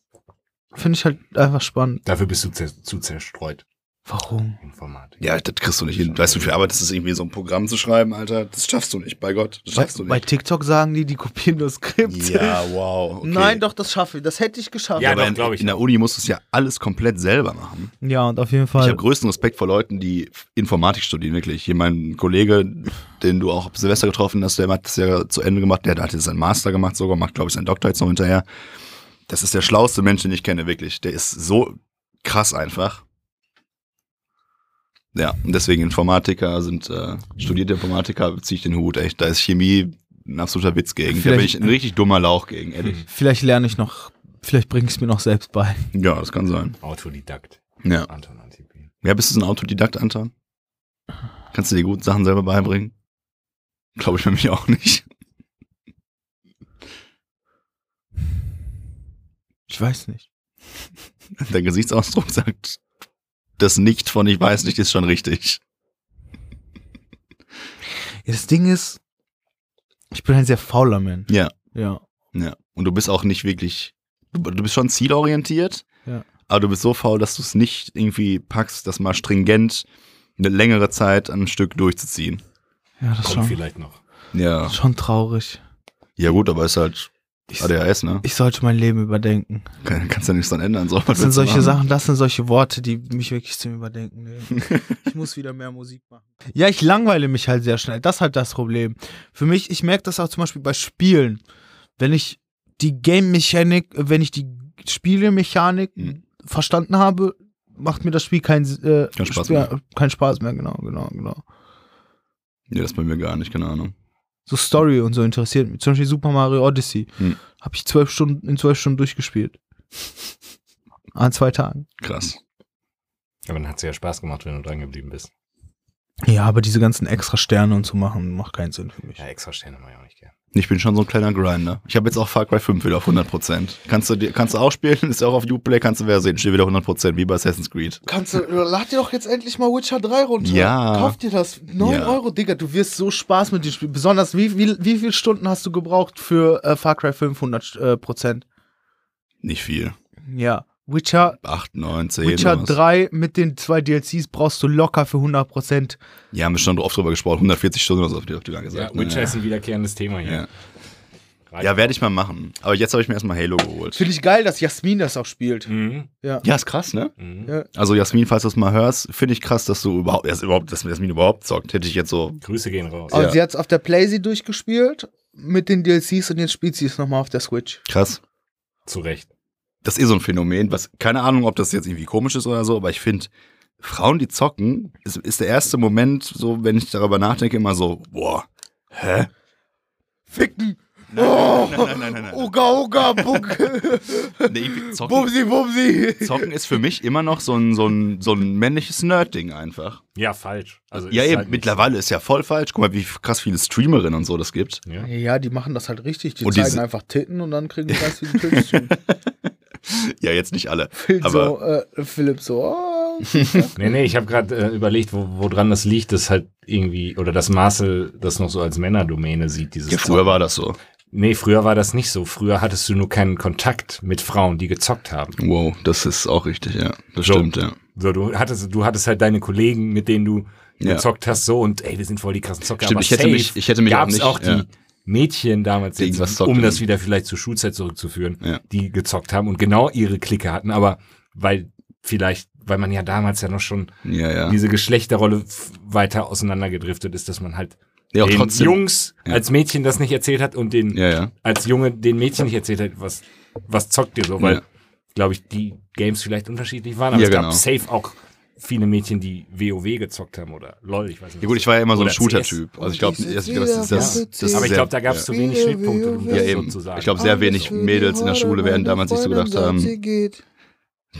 Finde ich halt einfach spannend. Dafür bist du zu zerstreut. Warum? Informatik. Ja, das kriegst du nicht hin. Weißt du, wie viel Arbeit das ist, irgendwie so ein Programm zu schreiben, Alter? Das schaffst du nicht, bei Gott. Das Bei, schaffst du bei nicht. TikTok sagen die, die kopieren das Skript. Ja, wow. Okay. Nein, doch, das schaffe ich. Das hätte ich geschafft. Ja, aber doch, in, glaub ich in der Uni musst du es ja alles komplett selber machen. Ja, und auf jeden Ich Fall. habe größten Respekt vor Leuten, die Informatik studieren, wirklich. Hier mein Kollege, den du auch auf Silvester getroffen hast, der hat das ja zu Ende gemacht, der hat jetzt seinen Master gemacht, sogar macht, glaube ich, seinen Doktor jetzt noch hinterher. Das ist der schlauste Mensch, den ich kenne, wirklich. Der ist so krass einfach. Ja, und deswegen Informatiker sind, äh, studierte Informatiker, ziehe ich den Hut, echt. Da ist Chemie ein absoluter Witz gegen. Da bin Vielleicht- ich ein richtig dummer Lauch gegen, ehrlich. Vielleicht lerne ich noch, vielleicht bringe ich es mir noch selbst bei. Ja, das kann sein. Autodidakt. Ja. Anton Antipin. Ja, bist du so ein Autodidakt, Anton? Kannst du dir gut Sachen selber beibringen? Glaube ich nämlich auch nicht. Ich weiß nicht. Der Gesichtsausdruck sagt, das Nicht von ich weiß nicht ist schon richtig. Ja, das Ding ist, ich bin ein sehr fauler Mensch. Ja. Ja. Ja. Und du bist auch nicht wirklich, du, du bist schon zielorientiert, Ja. aber du bist so faul, dass du es nicht irgendwie packst, das mal stringent eine längere Zeit an ein Stück durchzuziehen. Ja, das ist Kommt schon, vielleicht noch. Ja. schon traurig. Ja gut, aber ist halt Ich, ADHS, ne? ich sollte mein Leben überdenken. Kann, kannst ja nichts dran ändern. So, Das sind solche? Sachen, das sind solche Worte, die mich wirklich zum Überdenken nehmen. Ich muss wieder mehr Musik machen. Ja, ich langweile mich halt sehr schnell. Das ist halt das Problem. Für mich, ich merke das auch zum Beispiel bei Spielen. Wenn ich die Game-Mechanik, wenn ich die Spielemechanik Mhm. verstanden habe, macht mir das Spiel keinen äh, Kein Spaß Spiel- mehr. Keinen Spaß mehr, genau, genau, genau. Nee, das bei mir gar nicht, keine Ahnung. So Story und so interessiert mich. Zum Beispiel Super Mario Odyssey. Hm. Habe ich zwölf Stunden, in zwölf Stunden durchgespielt. An zwei Tagen. Krass. Aber dann hat es ja Spaß gemacht, wenn du dran geblieben bist. Ja, aber diese ganzen extra Sterne und so machen, macht keinen Sinn für mich. Ja, extra Sterne mache ich auch nicht gern. Ich bin schon so ein kleiner Grinder. Ich habe jetzt auch Far Cry 5 wieder auf 100%. Kannst du, kannst du auch spielen, ist auch auf Uplay, kannst du wer sehen, steht wieder 100%, wie bei Assassin's Creed. Kannst du, lad dir doch jetzt endlich mal Witcher 3 runter. Ja. Kauf dir das. 9 Ja. Euro, Digga, du wirst so Spaß mit dem Spiel. Besonders, wie, wie, wie viele Stunden hast du gebraucht für äh, Far Cry 500 äh, Prozent? Nicht viel. Ja. Witcher, 8, 9, 10. Witcher sowas. 3 mit den zwei DLCs brauchst du locker für 100 Prozent. Ja, haben wir schon oft drüber gesprochen, 140 Stunden oder so, habt ihr habt ihr gar Ja, gesagt. Witcher ne? ist ein wiederkehrendes Thema hier. Ja. Ja, werde ich mal machen. Aber jetzt habe ich mir erstmal Halo geholt. Finde ich geil, dass Jasmin das auch spielt. Mhm. Ja. Ja, ist krass, ne? Mhm. Ja. Also Jasmin, falls du es mal hörst, finde ich krass, dass du überhaupt, dass überhaupt, dass Jasmin überhaupt zockt. Hätte ich jetzt so. Grüße gehen raus. Also Ja. sie hat es auf der Playsee durchgespielt mit den DLCs und jetzt spielt sie es nochmal auf der Switch. Krass. Zu Recht. Das ist so ein Phänomen, was, keine Ahnung, ob das jetzt irgendwie komisch ist oder so, aber ich finde, Frauen, die zocken, ist, ist der erste Moment, so, wenn ich darüber nachdenke, immer so, boah, hä? Ficken! Nein, Oh, nein, nein, nein, nein, nein. Uga, uga, buk. Nee, zocken, Bumsi, bumsi. zocken ist für mich immer noch so ein, so ein, so ein männliches Nerd-Ding einfach. Ja, falsch. Also ja, ist eben, halt mittlerweile ist ja voll falsch. Guck mal, wie krass viele Streamerinnen und so das gibt. Ja. Ja, die machen das halt richtig. Die Und zeigen diese- einfach Titten und dann kriegen die ganz viele Tipps zu. Ja, jetzt nicht alle. Phil Aber- so, äh, Philipp so, oh. Nee, nee, ich habe gerade äh, überlegt, wo, woran das liegt, dass halt irgendwie, oder dass Marcel das noch so als Männerdomäne sieht, dieses Ja, früher Zocken. war das so. Nee, früher war das nicht so. Früher hattest du nur keinen Kontakt mit Frauen, die gezockt haben. Wow, das ist auch richtig, ja. Das So. stimmt, ja. So, du hattest, du hattest halt deine Kollegen, mit denen du Ja. gezockt hast, so und ey, wir sind voll die krassen Zocker. Stimmt, aber ich hätte safe mich- ich hätte mich auch nicht, auch die, ja. Mädchen damals, Die jetzt, um das wieder vielleicht zur Schulzeit zurückzuführen, Ja. die gezockt haben und genau ihre Clique hatten, aber weil vielleicht, weil man ja damals ja noch schon Ja, ja. diese Geschlechterrolle weiter auseinandergedriftet ist, dass man halt ja, den trotzdem. Jungs als Mädchen das nicht erzählt hat und den als Junge den Mädchen nicht erzählt hat, was, was zockt ihr so, weil, glaube ich, die Games vielleicht unterschiedlich waren, aber es genau. gab safe auch viele Mädchen, die WoW gezockt haben oder LOL, ich weiß nicht. Ja gut, ich war ja immer so ein Shooter-Typ. Also ich glaube, das, das, das, das, aber ich glaube, da gab es ja. zu wenig Schnittpunkte, um Ja, das eben. so zu sagen. Ich glaube, sehr wenig Mädels in der Schule werden damals sich so gedacht haben,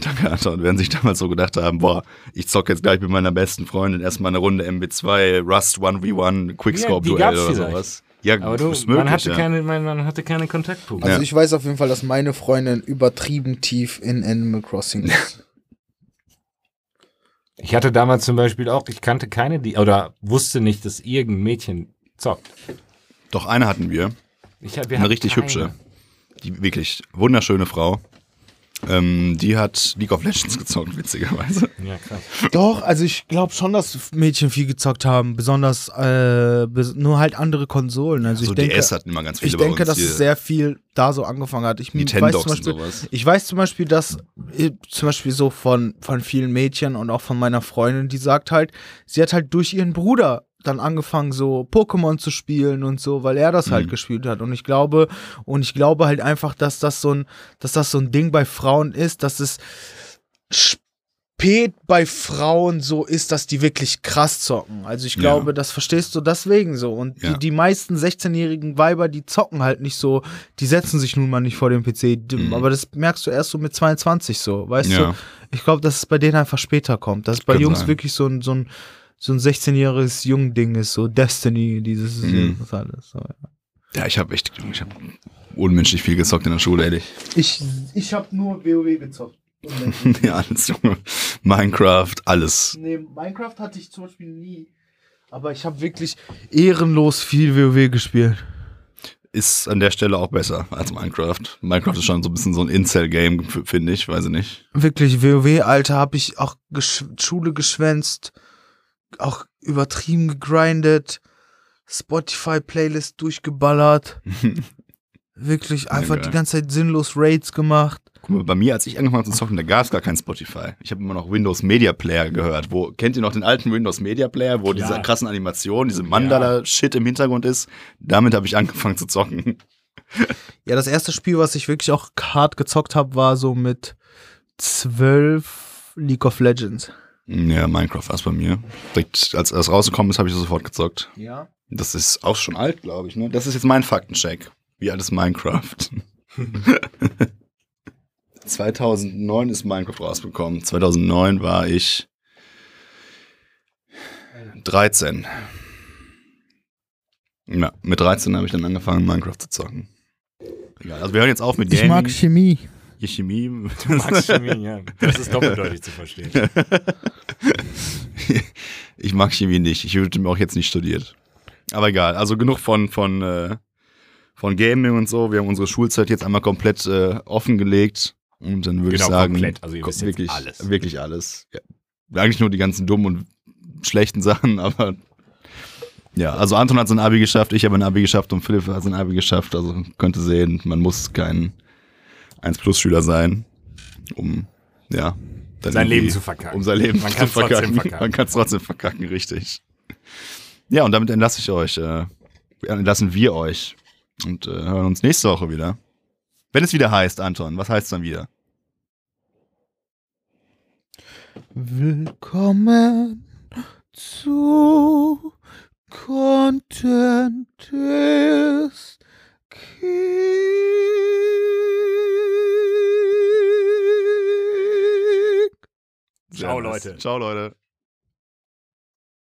danke Anton, werden sich damals so gedacht haben, boah, ich zocke jetzt gleich mit meiner besten Freundin erstmal eine Runde MB2, Rust 1v1, Quickscope-Duell oder vielleicht. sowas. Ja, aber du, ist möglich, man, hatte ja. keine, man, man hatte keine Kontaktpunkte. Also Ja. ich weiß auf jeden Fall, dass meine Freundin übertrieben tief in Animal Crossing ist. Ich hatte damals zum Beispiel auch, ich kannte keine, die, oder wusste nicht, dass irgendein Mädchen zockt. Doch, eine hatten wir, Ich, wir eine richtig keine. hübsche, die wirklich wunderschöne Frau. Ähm, die hat League of Legends gezockt, witzigerweise. Ja, krass. Doch, also ich glaube schon, dass Mädchen viel gezockt haben, besonders äh, bes nur halt andere Konsolen. Also so ich denke, DS hatten immer ganz viele ich bei denke, uns. dass hier. es sehr viel da so angefangen hat. Ich weiß Nintendox zum und Beispiel, sowas. ich weiß zum Beispiel, dass äh, zum Beispiel so von, von vielen Mädchen und auch von meiner Freundin, die sagt halt, sie hat halt durch ihren Bruder dann angefangen, so Pokémon zu spielen und so, weil er das halt Mhm. gespielt hat. Und ich glaube, und ich glaube halt einfach, dass das so ein, dass das so ein Ding bei Frauen ist, dass es spät bei Frauen so ist, dass die wirklich krass zocken. Also ich Ja. glaube, das verstehst du deswegen so. Und Ja. die, die meisten 16-jährigen Weiber, die zocken halt nicht so, die setzen sich nun mal nicht vor den PC. Mhm. Aber das merkst du erst so mit 22 so, weißt Ja. du? Ich glaube, dass es bei denen einfach später kommt. Dass es bei Jungs sein. wirklich so ein, so ein, so ein 16-jähriges Jung-Ding ist, so Destiny, dieses Mhm. das alles. So, ja. Ja, ich habe echt, ich habe unmenschlich viel gezockt in der Schule, ehrlich. Ich, ich habe nur WoW gezockt. ja, alles, Junge. Minecraft, alles. Nee, Minecraft hatte ich zum Beispiel nie. Aber ich habe wirklich ehrenlos viel WoW gespielt. Ist an der Stelle auch besser als Minecraft. Minecraft ist schon so ein bisschen so ein Incel-Game, finde ich, weiß ich nicht. Wirklich, WoW, Alter, habe ich auch gesch Schule geschwänzt, auch übertrieben gegrindet, Spotify-Playlist durchgeballert. Wirklich einfach die ganze Zeit sinnlos Raids gemacht. Guck mal, bei mir, als ich angefangen habe zu zocken, da gab es gar kein Spotify. Ich habe immer noch Windows Media Player gehört. Wo, kennt ihr noch den alten Windows Media Player, wo Klar. diese krassen Animationen, diese Mandala-Shit im Hintergrund ist? Damit habe ich angefangen zu zocken. Ja, das erste Spiel, was ich wirklich auch hart gezockt habe, war so mit zwölf League of Legends. Ja, Minecraft war es bei mir. Direkt, als das rausgekommen ist, habe ich das sofort gezockt. Ja. Das ist auch schon alt, glaube ich. Ne? Das ist jetzt mein Faktencheck. Wie alt ist Minecraft? 2009 ist Minecraft rausgekommen. 2009 war ich 13. Ja, mit 13 habe ich dann angefangen, Minecraft zu zocken. Egal, also wir hören jetzt auf mit Ich Gaming. mag Chemie. Ihr Chemie. Max Chemie, ja. Das ist doppeldeutig zu verstehen. ich mag Chemie nicht. Ich würde mir auch jetzt nicht studiert. Aber egal. Also genug von, von, äh, von Gaming und so. Wir haben unsere Schulzeit jetzt einmal komplett äh, offengelegt. Und dann würde Genau, ich sagen, komplett. Also ihr wisst wirklich, alles. wirklich alles. Ja. Eigentlich nur die ganzen dummen und schlechten Sachen, aber ja, also Anton hat sein Abi geschafft, ich habe ein Abi geschafft und Philipp hat sein Abi geschafft. Also könnte sehen, man muss kein 1-Plus-Schüler sein, um ja dann Sein Leben zu verkacken. Um sein Leben Man zu verkacken. verkacken. Man kann es trotzdem verkacken, richtig. Ja, und damit entlasse ich euch. Äh, entlassen wir euch und äh, hören uns nächste Woche wieder. Wenn es wieder heißt, Anton, was heißt es dann wieder? Willkommen zu Content is King. Ciao. Leute. Ciao, Leute.